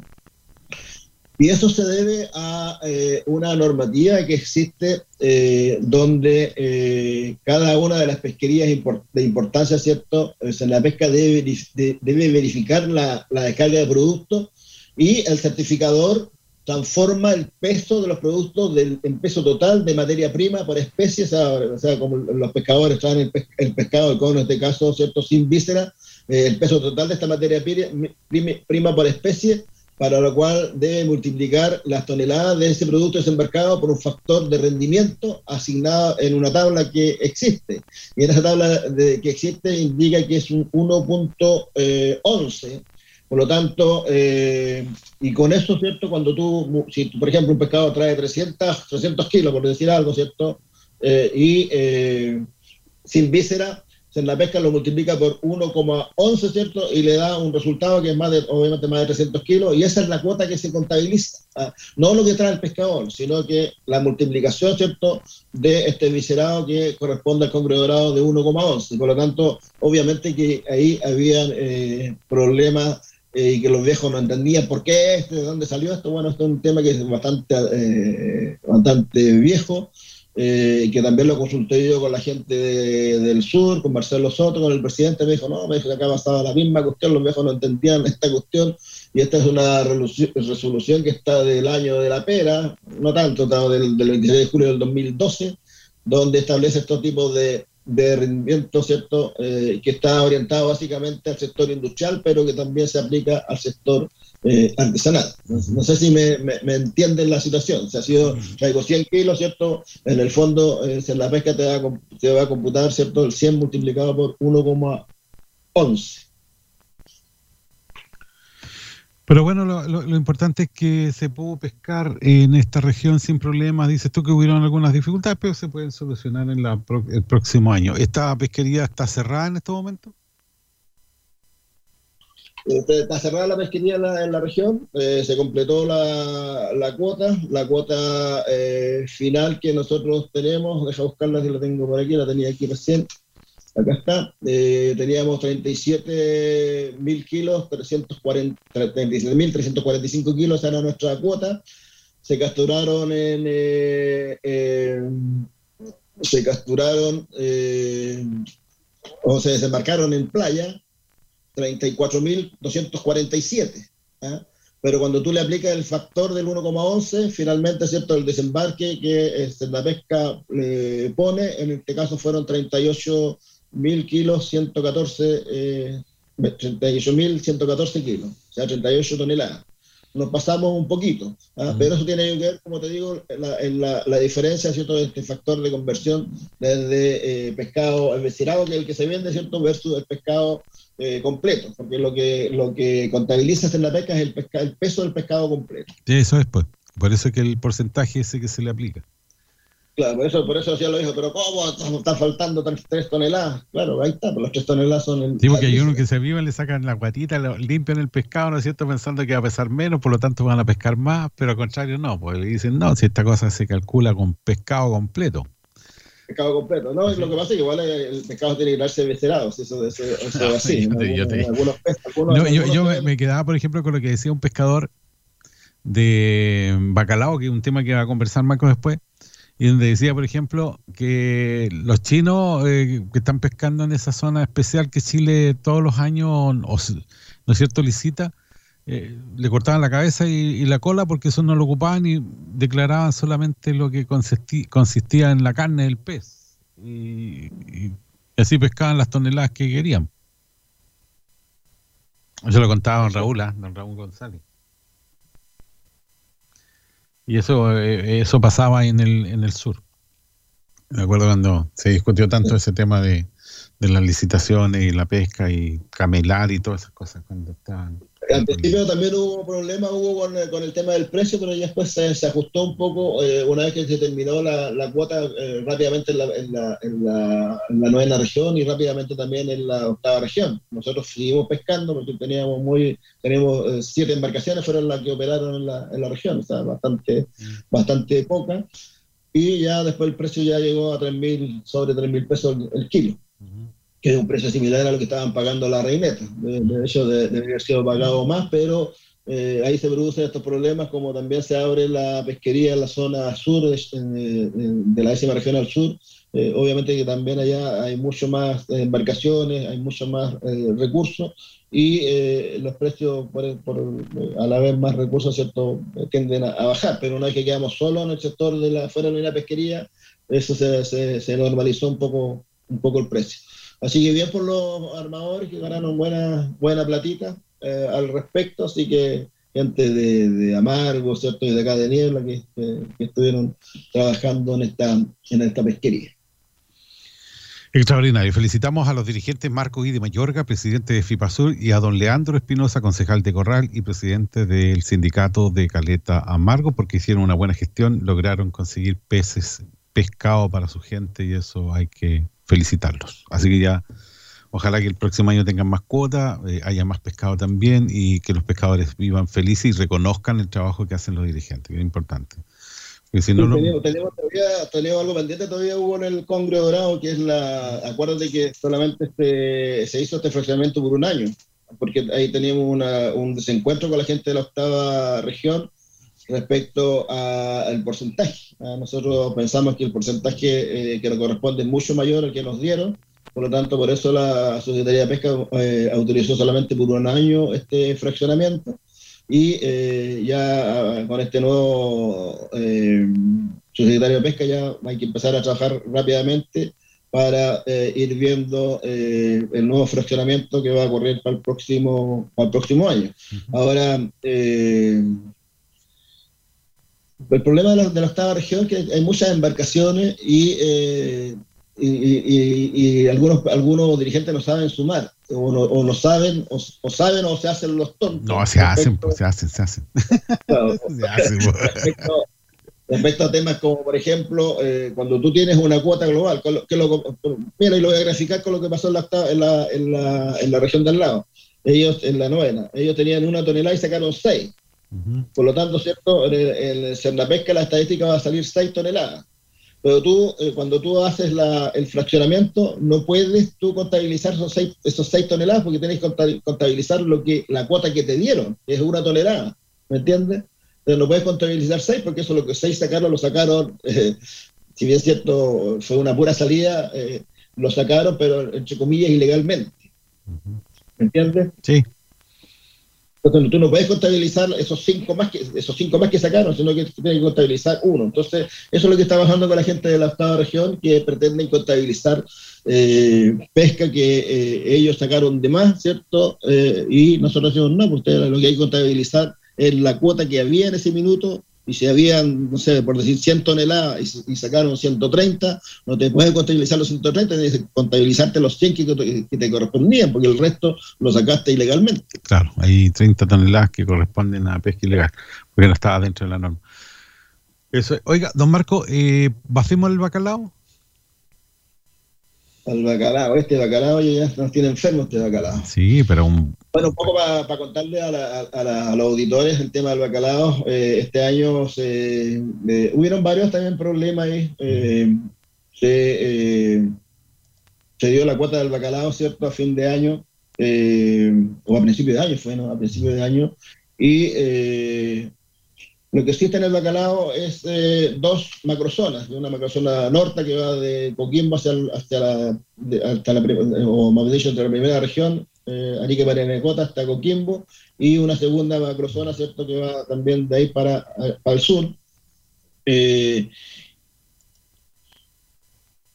[SPEAKER 2] Y eso se debe a eh, una normativa que existe eh, donde eh, cada una de las pesquerías import de importancia, ¿cierto? O sea, la pesca debe, de, debe verificar la, la, descarga de productos y el certificador transforma el peso de los productos del, en peso total de materia prima por especie, o sea, como los pescadores traen el, el pescado, el cono en este caso, ¿cierto? Sin víscera, el peso total de esta materia prima, prima por especie para lo cual debe multiplicar las toneladas de ese producto desembarcado por un factor de rendimiento asignado en una tabla que existe. Y en esa tabla de, que existe indica que es un 1.11. Por lo tanto, eh, y con eso, ¿cierto? Cuando tú, si por ejemplo un pescado trae 300, 300 kilos, por decir algo, ¿cierto? Eh, y eh, sin víscera, en la pesca lo multiplica por 1,11, ¿cierto? Y le da un resultado que es más obviamente, más de 300 kilos, y esa es la cuota que se contabiliza. ¿ah? No lo que trae el pescador, sino que la multiplicación, ¿cierto?, de este viscerado que corresponde al congre dorado de 1,11. Por lo tanto, obviamente que ahí habían eh, problemas eh, y que los viejos no entendían por qué esto, de dónde salió esto. Bueno, esto es un tema que es bastante, eh, bastante viejo. Eh, que también lo consulté yo con la gente de, del sur, con Marcelo Soto, con el presidente, me dijo, no, me dijo que acá pasaba la misma cuestión, los viejos no entendían esta cuestión, y esta es una resolución que está del año de la pera, no tanto, del, del 26 de julio del 2012, donde establece estos tipos de, de rendimiento, ¿cierto?, eh, que está orientado básicamente al sector industrial, pero que también se aplica al sector eh, artesanal. No, no, sé si me, me, me, entienden la situación. Se ha sido, traigo 100 kilos, ¿cierto? En el fondo, eh, en la pesca te va, a, te va a computar, ¿cierto? El 100 multiplicado por 1,11.
[SPEAKER 1] Pero bueno, lo, importante es que se pudo pescar en esta región sin problemas. Dices tú que hubieron algunas dificultades, pero se pueden solucionar en la, el próximo año. ¿Esta pesquería está cerrada en este momento?
[SPEAKER 2] Está cerrada la pesquería en la, en la región, eh, se completó la, la cuota, la cuota eh, final que nosotros tenemos, deja buscarla si la tengo por aquí, la tenía aquí recién, acá está, eh, teníamos 37 mil kilos, 340 37.345 kilos, era nuestra cuota, se capturaron en... eh, en- se capturaron eh, o se desembarcaron en playa 34.247. ¿ah? Pero cuando tú le aplicas el factor del 1,11, finalmente, ¿cierto? El desembarque que este, la pesca le pone, en este caso fueron 38.000 kilos, 114, eh, 38.114 kilos, o sea, 38 toneladas. Nos pasamos un poquito, ¿ah? pero eso tiene que ver, como te digo, la, en la, la diferencia, ¿cierto?, de este factor de conversión desde eh, pescado envecinado, que es el que se vende, ¿cierto?, versus el pescado eh, completo, porque lo que, lo que contabilizas en la pesca es el, pesca, el peso del pescado completo.
[SPEAKER 1] Sí, eso es, pues. Por eso es que el porcentaje ese que se le aplica.
[SPEAKER 2] Claro, por eso, por eso ya lo dijo, pero ¿cómo están faltando tres, tres toneladas? Claro, ahí está, pues las tres toneladas son el...
[SPEAKER 1] Sí, porque hay uno que se vive, le sacan la guatita, limpian el pescado, ¿no es cierto? Pensando que va a pesar menos, por lo tanto van a pescar más, pero al contrario no, pues le dicen, no, si esta cosa se calcula con pescado completo.
[SPEAKER 2] pescado completo. No, lo que pasa es que igual el pescado tiene que darse becerado, eso, es así.
[SPEAKER 1] Yo me quedaba, por ejemplo, con lo que decía un pescador de bacalao, que es un tema que va a conversar Marco después, y donde decía, por ejemplo, que los chinos eh, que están pescando en esa zona especial que Chile todos los años, ¿no es cierto?, licita, eh, le cortaban la cabeza y, la cola porque eso no lo ocupaban y declaraban solamente lo que consisti- consistía en la carne del pez. Y, así pescaban las toneladas que querían. Eso lo contaba don Raúl, ¿ah? don Raúl González. Y eso, eh, eso pasaba en el, en el sur. Me acuerdo cuando se discutió tanto ese tema de, de las licitaciones y la pesca y camelar y todas esas cosas cuando estaban.
[SPEAKER 2] Al principio también hubo problemas hubo con, el- con el tema del precio, pero ya después se, se ajustó un poco. eh, una vez que se terminó la, la cuota eh, rápidamente en la, en, la, en, en la novena región y rápidamente también en la octava región. Nosotros seguimos pescando porque teníamos muy teníamos eh, siete embarcaciones, fueron las que operaron en la, en región, o sea, bastante, bastante poca. Y ya después el precio ya llegó a 3.000, sobre 3.000 pesos el, el kilo que es un precio similar a lo que estaban pagando la reineta. De, de hecho, de- debería haber sido pagado más, pero eh, ahí se producen estos problemas, como también se abre la pesquería en la zona sur de, de- la décima región al sur. Eh, obviamente que también allá hay mucho más eh, embarcaciones, hay mucho más eh, recursos y eh, los precios por, por, eh, a la vez más recursos cierto tienden a, a bajar pero una vez que quedamos solos en el sector de la fuera de la pesquería eso se, se, se normalizó un poco un poco el precio Así que bien por los armadores que ganaron buena, buena platita eh, al respecto, así que gente de, de Amargo, ¿cierto? Y de acá de Niebla que, que- estuvieron trabajando en esta, en esta pesquería.
[SPEAKER 1] Extraordinario. Felicitamos a los dirigentes Marco Guidi Mayorga, presidente de FIPASUR, y a don Leandro Espinosa, concejal de Corral y presidente del sindicato de Caleta Amargo, porque hicieron una buena gestión, lograron conseguir peces, pescado para su gente y eso hay que felicitarlos. Así que ya, ojalá que el próximo año tengan más cuota, eh, haya más pescado también y que los pescadores vivan felices y reconozcan el trabajo que hacen los dirigentes, que es importante. Si no, lo-
[SPEAKER 2] tenemos, tenemos todavía, tenemos algo pendiente todavía hubo en el Congre Dorado, que es la, acuérdate que solamente este, se hizo este fraccionamiento por un año, porque ahí teníamos una- un desencuentro con la gente de la octava región respecto al porcentaje. Ah, Nosotros pensamos que el porcentaje eh, que nos corresponde es mucho mayor al que nos dieron, por lo tanto, por eso la Secretaría de Pesca eh, autorizó solamente por un año este fraccionamiento y eh, ya ah, con este nuevo eh, subsecretario de Pesca ya hay que empezar a trabajar rápidamente para eh, ir viendo eh, el nuevo fraccionamiento que va a ocurrir para el próximo, para el próximo año. Ahora, el problema de la, de la octava región es que hay muchas embarcaciones y, eh, y, y- y- y algunos, algunos dirigentes no saben sumar, o no, o no saben, o, o saben o se hacen los tontos.
[SPEAKER 1] no, se hacen, pues, se hacen, se hacen.
[SPEAKER 2] Claro,
[SPEAKER 1] Se hacen, pues.
[SPEAKER 2] respecto, respecto a temas como, por ejemplo, eh, cuando tú tienes una cuota global, con lo- que lo- mira, y lo voy a graficar con lo que pasó en la, octava- en la, en la, en la región de al lado. ellos en la novena, ellos tenían una tonelada y sacaron seis. Por lo tanto, ¿cierto? En, el, en Cernapesca la estadística va a salir 6 toneladas. Pero tú, eh, cuando tú haces la, el fraccionamiento, no puedes tú contabilizar esos 6 esos seis toneladas porque tienes que conta- contabilizar lo que, la cuota que te dieron, que es una tonelada. ¿Me entiendes? Pero no puedes contabilizar 6 porque eso lo que 6 sacaron, lo sacaron, eh, si bien es cierto, fue una pura salida, eh, lo sacaron, pero entre comillas, ilegalmente. ¿Me entiendes?
[SPEAKER 1] Sí.
[SPEAKER 2] Tú no puedes contabilizar esos cinco más que esos cinco más que sacaron, sino que tienes que contabilizar uno. Entonces, eso es lo que está bajando con la gente de la octava región, que pretenden contabilizar eh, pesca que eh, ellos sacaron de más, ¿cierto? Eh, y nosotros decimos, no, ustedes lo que hay que contabilizar es la cuota que había en ese minuto, y si habían, no sé, por decir 100 toneladas y, y sacaron 130, no te puedes contabilizar los 130, tienes que contabilizarte los 100 que, te- que te correspondían, porque el resto lo sacaste ilegalmente.
[SPEAKER 1] Claro, hay 30 toneladas que corresponden a pesca ilegal, porque no estaba dentro de la norma. Eso, oiga, don Marco, eh, ¿bajemos el bacalao?
[SPEAKER 2] Al bacalao, este bacalao ya nos tiene enfermo este bacalao.
[SPEAKER 1] Sí, pero un,
[SPEAKER 2] Bueno, un poco para contarle a, la- a la- a los auditores el tema del bacalao. eh, este año se, eh, hubieron varios también problemas ahí. eh, se, eh, se dio la cuota del bacalao, ¿cierto? A fin de año, eh, o a principio de año fue, ¿no? A principio de año. Y eh, lo que existe en el bacalao es dos macrozonas, una macrozona norte que va de Coquimbo hacia, hacia la, hasta la, o más dicho, entre la primera región, eh, Arique Parinacota hasta Coquimbo, y una segunda macrozona, ¿cierto?, que va también de ahí para, para el sur. Eh,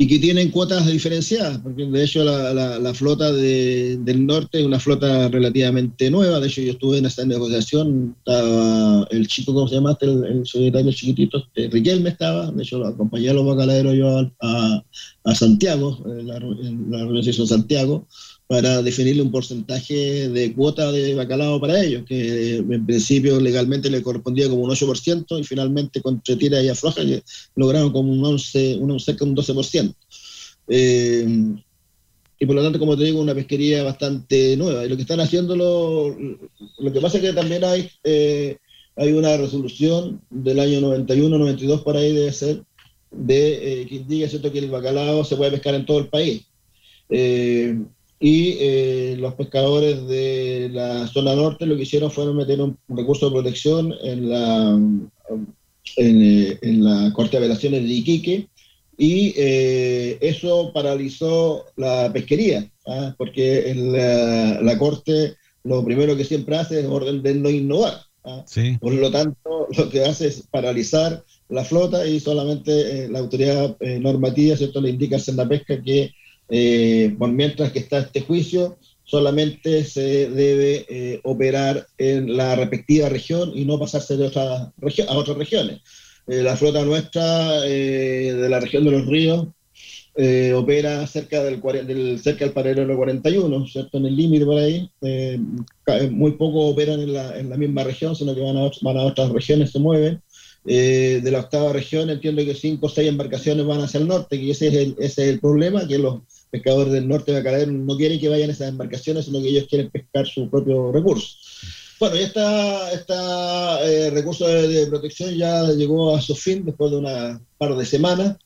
[SPEAKER 2] y que tienen cuotas diferenciadas, porque de hecho la, la- la flota de- del norte es una flota relativamente nueva, de hecho yo estuve en esta negociación, estaba el chico, ¿cómo se llama? este? El, el secretario chiquitito, este, Riquelme estaba, de hecho lo acompañé a los bacaladeros yo a, a- a Santiago, en la, en la en Santiago, para definirle un porcentaje de cuota de bacalao para ellos, que en principio legalmente le correspondía como un 8% y finalmente con tira y afloja lograron como un 11, un, cerca de un 12%. Eh, y por lo tanto, como te digo, una pesquería bastante nueva. Y lo que están haciendo, lo, lo que pasa es que también hay, eh, hay una resolución del año 91-92 por ahí debe ser, de, eh, que indica ¿cierto? que el bacalao se puede pescar en todo el país. Eh, y eh, los pescadores de la zona norte lo que hicieron fue meter un recurso de protección en la, en, eh, en la Corte de Apelaciones de Iquique y eh, eso paralizó la pesquería, ¿ah? porque en la, la Corte lo primero que siempre hace es orden de no innovar. ¿ah?
[SPEAKER 1] sí.
[SPEAKER 2] Por lo tanto, lo que hace es paralizar la flota y solamente eh, la autoridad eh, normativa ¿cierto? le indica a la pesca que eh, por mientras que está este juicio, solamente se debe eh, operar en la respectiva región y no pasarse de otra a otras regiones. Eh, la flota nuestra eh, de la región de los ríos eh, opera cerca del, del, cerca del paralelo 41, ¿cierto? En el límite por ahí. Eh, muy poco operan en la, en la misma región, sino que van a, van a otras regiones, se mueven. Eh, de la octava región entiendo que cinco o seis embarcaciones van hacia el norte, y ese es el, ese es el problema, que los pescadores del norte de Bacalao no quieren que vayan esas embarcaciones, sino que ellos quieren pescar su propio recurso. Bueno, y esta, esta eh, recurso de, protección ya llegó a su fin después de una par de semanas.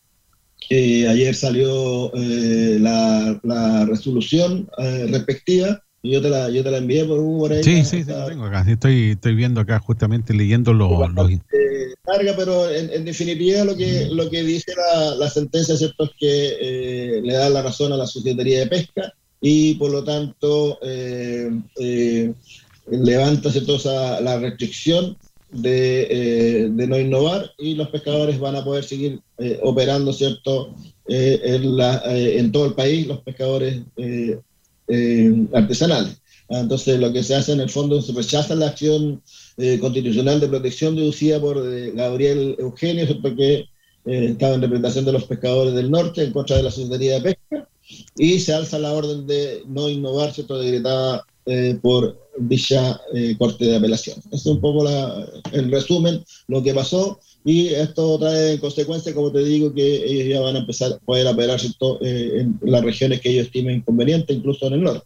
[SPEAKER 2] Eh, ayer salió eh, la, resolución respectiva yo te la, yo te la envié por, por ahí.
[SPEAKER 1] Sí, sí, sí, lo tengo acá. Estoy, estoy viendo acá justamente leyendo los... los-
[SPEAKER 2] larga, pero en, en definitiva lo que, lo que dice la, la sentencia ¿cierto? es que eh, le da la razón a la Secretaría de Pesca y por lo tanto eh, eh, levanta ¿cierto? esa- la restricción de, de no innovar y los pescadores van a poder seguir operando cierto Eh, en, la, eh, en todo el país los pescadores eh, artesanales. Ah, Entonces, lo que se hace en el fondo es rechaza la acción eh, constitucional de protección deducida por eh, Gabriel Eugenio, ¿cierto? que eh, estaba en representación de los pescadores del norte en contra de la Secretaría de Pesca, y se alza la orden de no innovar, ¿cierto? decretada eh, por dicha eh, Corte de Apelación. Ese es un poco la, el resumen, lo que pasó, y esto trae en consecuencia, como te digo, que ellos ya van a empezar a poder operar. Eh, en las regiones que ellos estimen conveniente, incluso en el norte.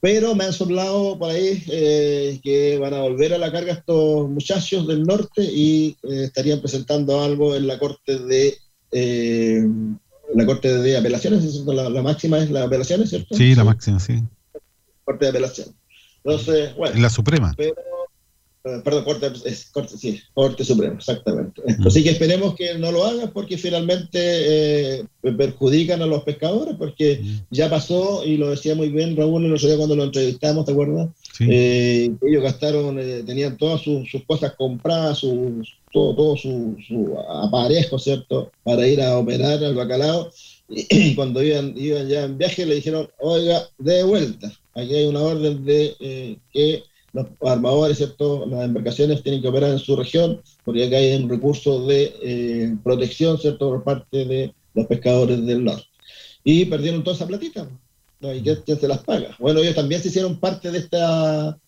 [SPEAKER 2] Pero me han soplado por ahí eh, que van a volver a la carga estos muchachos del norte y eh, estarían presentando algo en la corte de eh, la corte de apelaciones, la, la máxima es la apelaciones, ¿cierto?
[SPEAKER 1] Sí, la máxima, sí.
[SPEAKER 2] Corte de apelaciones. Entonces, bueno.
[SPEAKER 1] En la Suprema.
[SPEAKER 2] Pero, perdón, corte, es, corte, sí, Corte Suprema, exactamente. Así que esperemos que no lo hagan porque finalmente eh, perjudican a los pescadores, porque ya pasó, y lo decía muy bien Raúl el otro día cuando lo entrevistamos, ¿te acuerdas? Eh, ellos gastaron, eh, tenían todas sus, sus cosas compradas, sus, todo, todo su, su aparejo, ¿cierto? Para ir a operar al bacalao. Y cuando iban, iban ya en viaje le dijeron, oiga, de vuelta. Aquí hay una orden de eh, que los armadores, ¿cierto? Las embarcaciones tienen que operar en su región, porque acá hay un recurso de eh, protección, ¿cierto? Por parte de los pescadores del norte. Y perdieron toda esa platita. ¿no? ¿Y quién, se las paga? Bueno, ellos también se hicieron parte de esta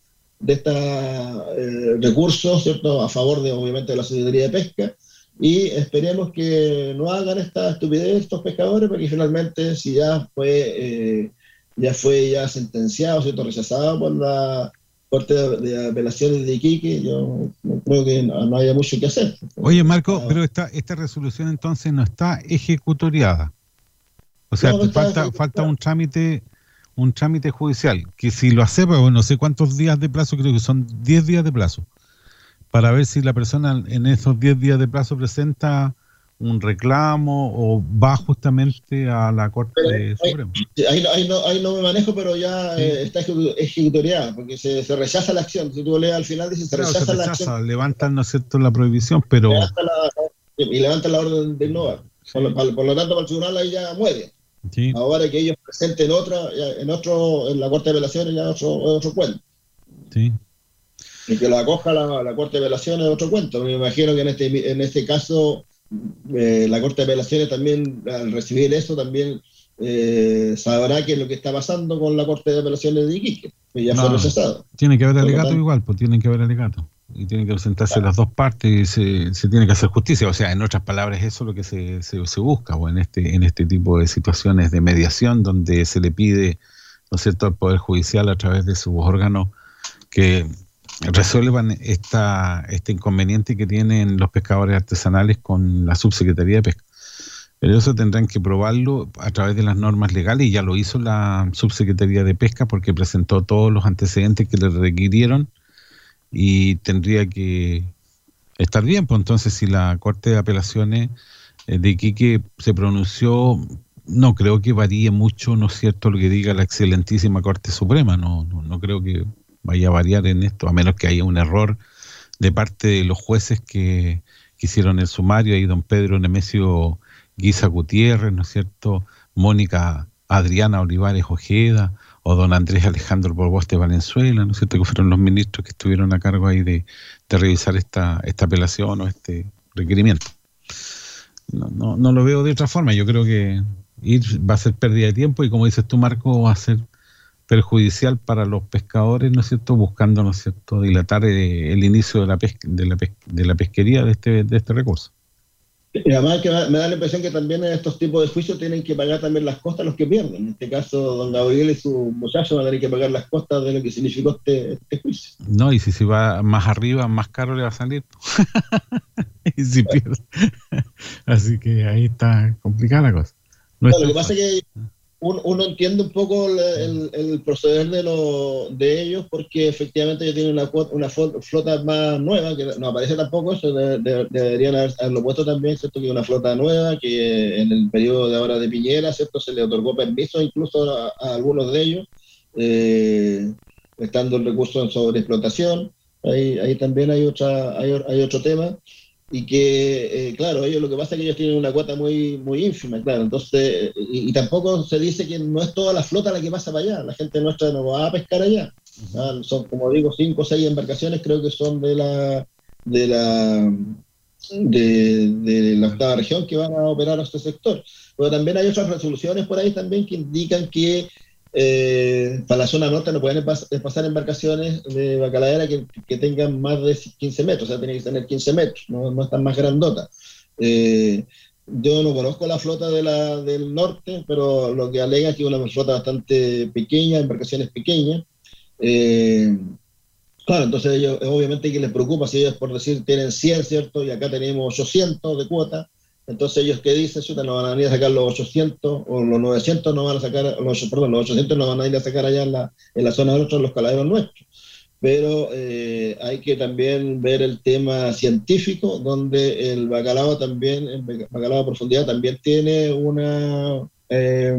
[SPEAKER 2] de estos eh, recursos, ¿cierto? A favor de, obviamente, de la Secretaría de Pesca. Y esperemos que no hagan esta estupidez estos pescadores, porque finalmente, si ya fue, eh, ya fue ya sentenciado, ¿cierto? Rechazado por la Corte de, Apelaciones de Iquique, yo no creo que no, no haya mucho que hacer.
[SPEAKER 1] Oye, Marco, pero esta, esta resolución entonces no está ejecutoriada. O sea,
[SPEAKER 2] No, no está
[SPEAKER 1] falta, falta un trámite un trámite judicial, que si lo hace, pues, no sé cuántos días de plazo, creo que son 10 días de plazo, para ver si la persona en esos 10 días de plazo presenta un reclamo o va justamente a la Corte Suprema.
[SPEAKER 2] Ahí, ahí no, ahí no me manejo, pero ya eh, está ejecu- ejecutoriada, porque se, se rechaza la acción. Si tú lees al final, dice se
[SPEAKER 1] Claro,
[SPEAKER 2] rechaza
[SPEAKER 1] se
[SPEAKER 2] la acción
[SPEAKER 1] levantan, ¿no es cierto?, la prohibición, pero
[SPEAKER 2] levanta la- y levanta la orden de innovar. Por, lo- por- por lo tanto, para el tribunal ahí ya muere.
[SPEAKER 1] sí,
[SPEAKER 2] Ahora que ellos presenten otra, en otro, en la Corte de Apelaciones ya otro, otro cuento.
[SPEAKER 1] sí.
[SPEAKER 2] Y que lo acoja la, la Corte de Apelaciones es otro cuento. Me imagino que en este, en este caso eh, la Corte de Apelaciones también, al recibir eso, también eh, sabrá qué es lo que está pasando con la Corte de Apelaciones de Iquique, que ya fue rechazado.
[SPEAKER 1] Tiene que haber alegato
[SPEAKER 2] tanto-
[SPEAKER 1] igual, pues tienen que haber alegato. Y tienen que presentarse las dos partes y se, se tiene que hacer justicia. O sea, en otras palabras, eso es lo que se, se, se busca o en este, en este tipo de situaciones de mediación donde se le pide, ¿no es cierto?, al Poder Judicial a través de sus órganos que resuelvan esta, este inconveniente que tienen los pescadores artesanales con la Subsecretaría de Pesca. Pero eso tendrán que probarlo a través de las normas legales y ya lo hizo la Subsecretaría de Pesca porque presentó todos los antecedentes que le requirieron y tendría que estar bien. Pues entonces, si la Corte de Apelaciones eh, de Iquique se pronunció, no creo que varíe mucho, ¿no es cierto?, lo que diga la excelentísima Corte Suprema. No, no, no creo que vaya a variar en esto, a menos que haya un error de parte de los jueces que, que hicieron el sumario, ahí don Pedro Nemesio Guisa Gutiérrez, ¿no es cierto?, Mónica Adriana Olivares Ojeda, o don Andrés Alejandro Borboste Valenzuela, ¿no es cierto?, que fueron los ministros que estuvieron a cargo ahí de, revisar esta, esta apelación o este requerimiento. No, no, no lo veo de otra forma, yo creo que va a ser pérdida de tiempo y como dices tú, Marco, va a ser perjudicial para los pescadores, ¿no es cierto?, buscando, ¿no es cierto?, dilatar eh, el inicio de la, pesca, de, la pes- de la pesquería de este, de este recurso.
[SPEAKER 2] Y además que me da la impresión que también en estos tipos de juicios tienen que pagar también las costas los que pierden. En este caso, don Gabriel y su muchacho van a tener que pagar las costas de lo que significó este, este juicio.
[SPEAKER 1] No, y si se va más arriba, más caro le va a salir. y si pierde. Así que ahí está complicada la cosa. No
[SPEAKER 2] No, lo que pasa es que uno, uno entiende un poco el, el- el proceder de, lo, de ellos porque efectivamente ellos tienen una, flota más nueva, que no aparece tampoco, eso de- de- deberían haber- haberlo puesto también, ¿cierto? Que una flota nueva, que en el periodo de ahora de Piñera, ¿cierto? Se le otorgó permiso incluso a, a algunos de ellos, eh, estando el recurso en sobreexplotación. Ahí, ahí también hay, otra, hay, hay otro tema y que, eh, claro, ellos lo que pasa es que ellos tienen una cuota muy, muy ínfima, claro, entonces, y, y tampoco se dice que no es toda la flota la que pasa para allá, la gente nuestra no va a pescar allá, Ah, son como digo, cinco o seis embarcaciones, creo que son de la, de la, de, de la octava región que van a operar a este sector, pero también hay otras resoluciones por ahí también que indican que eh, para la zona norte no pueden pas- pasar embarcaciones de bacaladera que, tengan más de 15 metros, o sea, tienen que tener 15 metros, no, están más grandotas. Eh, yo no conozco la flota del norte, pero lo que alega es que es una flota bastante pequeña, embarcaciones pequeñas. Eh, claro, entonces ellos, obviamente que les preocupa si ellos por decir tienen 100, ¿cierto? Y acá tenemos 800 de cuota. Entonces ellos que dicen, chuta, no van a venir a sacar los 800 o los 900 no van a sacar, los, perdón, los 800 no van a ir a sacar allá en la, zona de nuestros, los caladeros nuestros. Pero eh, hay que también ver el tema científico, donde el bacalao también, el bacalao a profundidad también tiene una... Eh,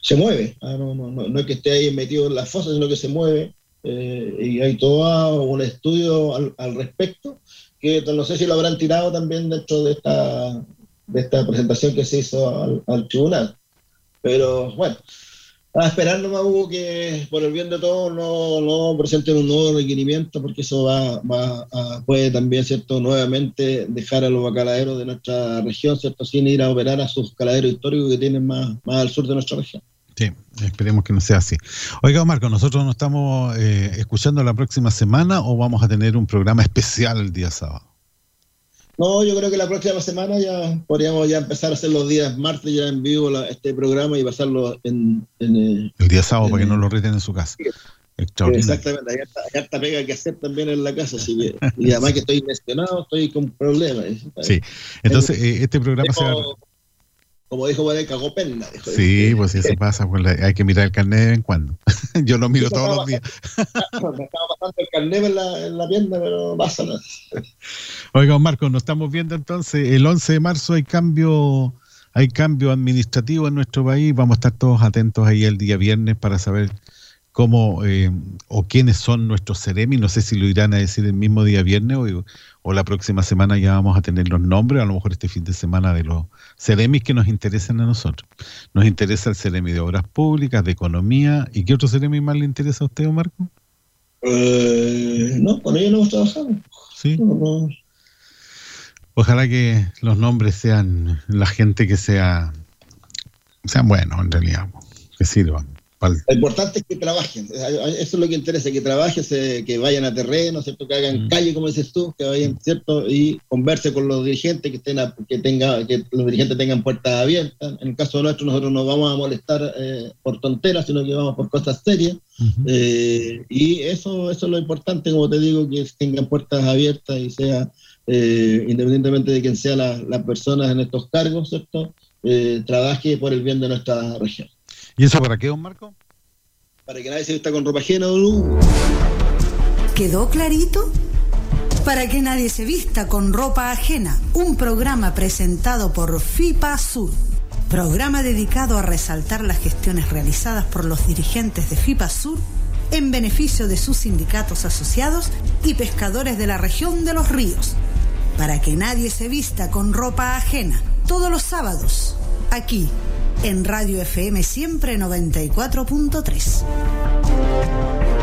[SPEAKER 2] se mueve, ah, no, es que esté ahí metido en la fosa, sino que se mueve, eh, y hay todo un estudio al, al, respecto, que no sé si lo habrán tirado también dentro de esta, de esta presentación que se hizo al, al tribunal. Pero bueno, a esperar nomás, Hugo, que por el bien de todos no, no presenten un nuevo requerimiento, porque eso va, va a, puede también, ¿cierto?, nuevamente dejar a los bacaladeros de nuestra región, ¿cierto?, sin ir a operar a sus caladeros históricos que tienen más, más al sur de nuestra región.
[SPEAKER 1] Sí, esperemos que no sea así. Oiga, Marco, ¿nosotros nos estamos eh, escuchando la próxima semana o vamos a tener un programa especial el día sábado?
[SPEAKER 2] No, yo creo que la próxima semana ya podríamos ya empezar a hacer los días martes ya en vivo la, este programa y pasarlo en... en
[SPEAKER 1] eh, el día sábado para que no lo reten en su casa.
[SPEAKER 2] Exactamente, hay harta, pega que hacer también en la casa, así que, y además que estoy mencionado, estoy con problemas.
[SPEAKER 1] Sí, entonces eh, este programa se va
[SPEAKER 2] como dijo ahí, cagó pena.
[SPEAKER 1] Sí, pues eso pasa, pues hay que mirar el carnet de vez en cuando. Yo lo miro todos los días.
[SPEAKER 2] me estaba pasando el carnet en la, en la pierna, pero pasa nada.
[SPEAKER 1] Oiga, Marco, nos estamos viendo entonces. El 11 de marzo hay cambio, hay cambio administrativo en nuestro país. Vamos a estar todos atentos ahí el día viernes para saber cómo eh, o quiénes son nuestros Ceremi. No sé si lo irán a decir el mismo día viernes o, o la próxima semana ya vamos a tener los nombres, a lo mejor este fin de semana de los CEREMIs que nos interesan a nosotros. Nos interesa el CEREMI de Obras Públicas, de Economía. ¿Y qué otro CEREMI más le interesa a usted, Marco?
[SPEAKER 2] Eh, no, con ellos no hemos trabajado.
[SPEAKER 1] Sí. Ojalá que los nombres sean la gente que sea, sean buenos en realidad, que sirvan.
[SPEAKER 2] Lo importante es que trabajen, eso es lo que interesa, que trabajen, que vayan a terreno, ¿cierto? que hagan mm. calle, como dices tú, que vayan, ¿cierto? Y converse con los dirigentes, que, estén que, tenga, que los dirigentes tengan puertas abiertas. En el caso nuestro, nosotros no vamos a molestar eh, por tonteras, sino que vamos por cosas serias. Eh, y eso, eso es lo importante, como te digo, que tengan puertas abiertas y sea, eh, independientemente de quién sea las la personas en estos cargos, ¿cierto? trabaje por el bien de nuestra región.
[SPEAKER 1] ¿Y eso para qué, don Marco?
[SPEAKER 2] Para que nadie se vista con ropa ajena, don
[SPEAKER 31] ¿Quedó clarito? Para que nadie se vista con ropa ajena. Un programa presentado por FIPA Sur. Programa dedicado a resaltar las gestiones realizadas por los dirigentes de FIPA Sur en beneficio de sus sindicatos asociados y pescadores de la región de los ríos. Para que nadie se vista con ropa ajena. Todos los sábados, aquí en Radio FM Siempre 94.3.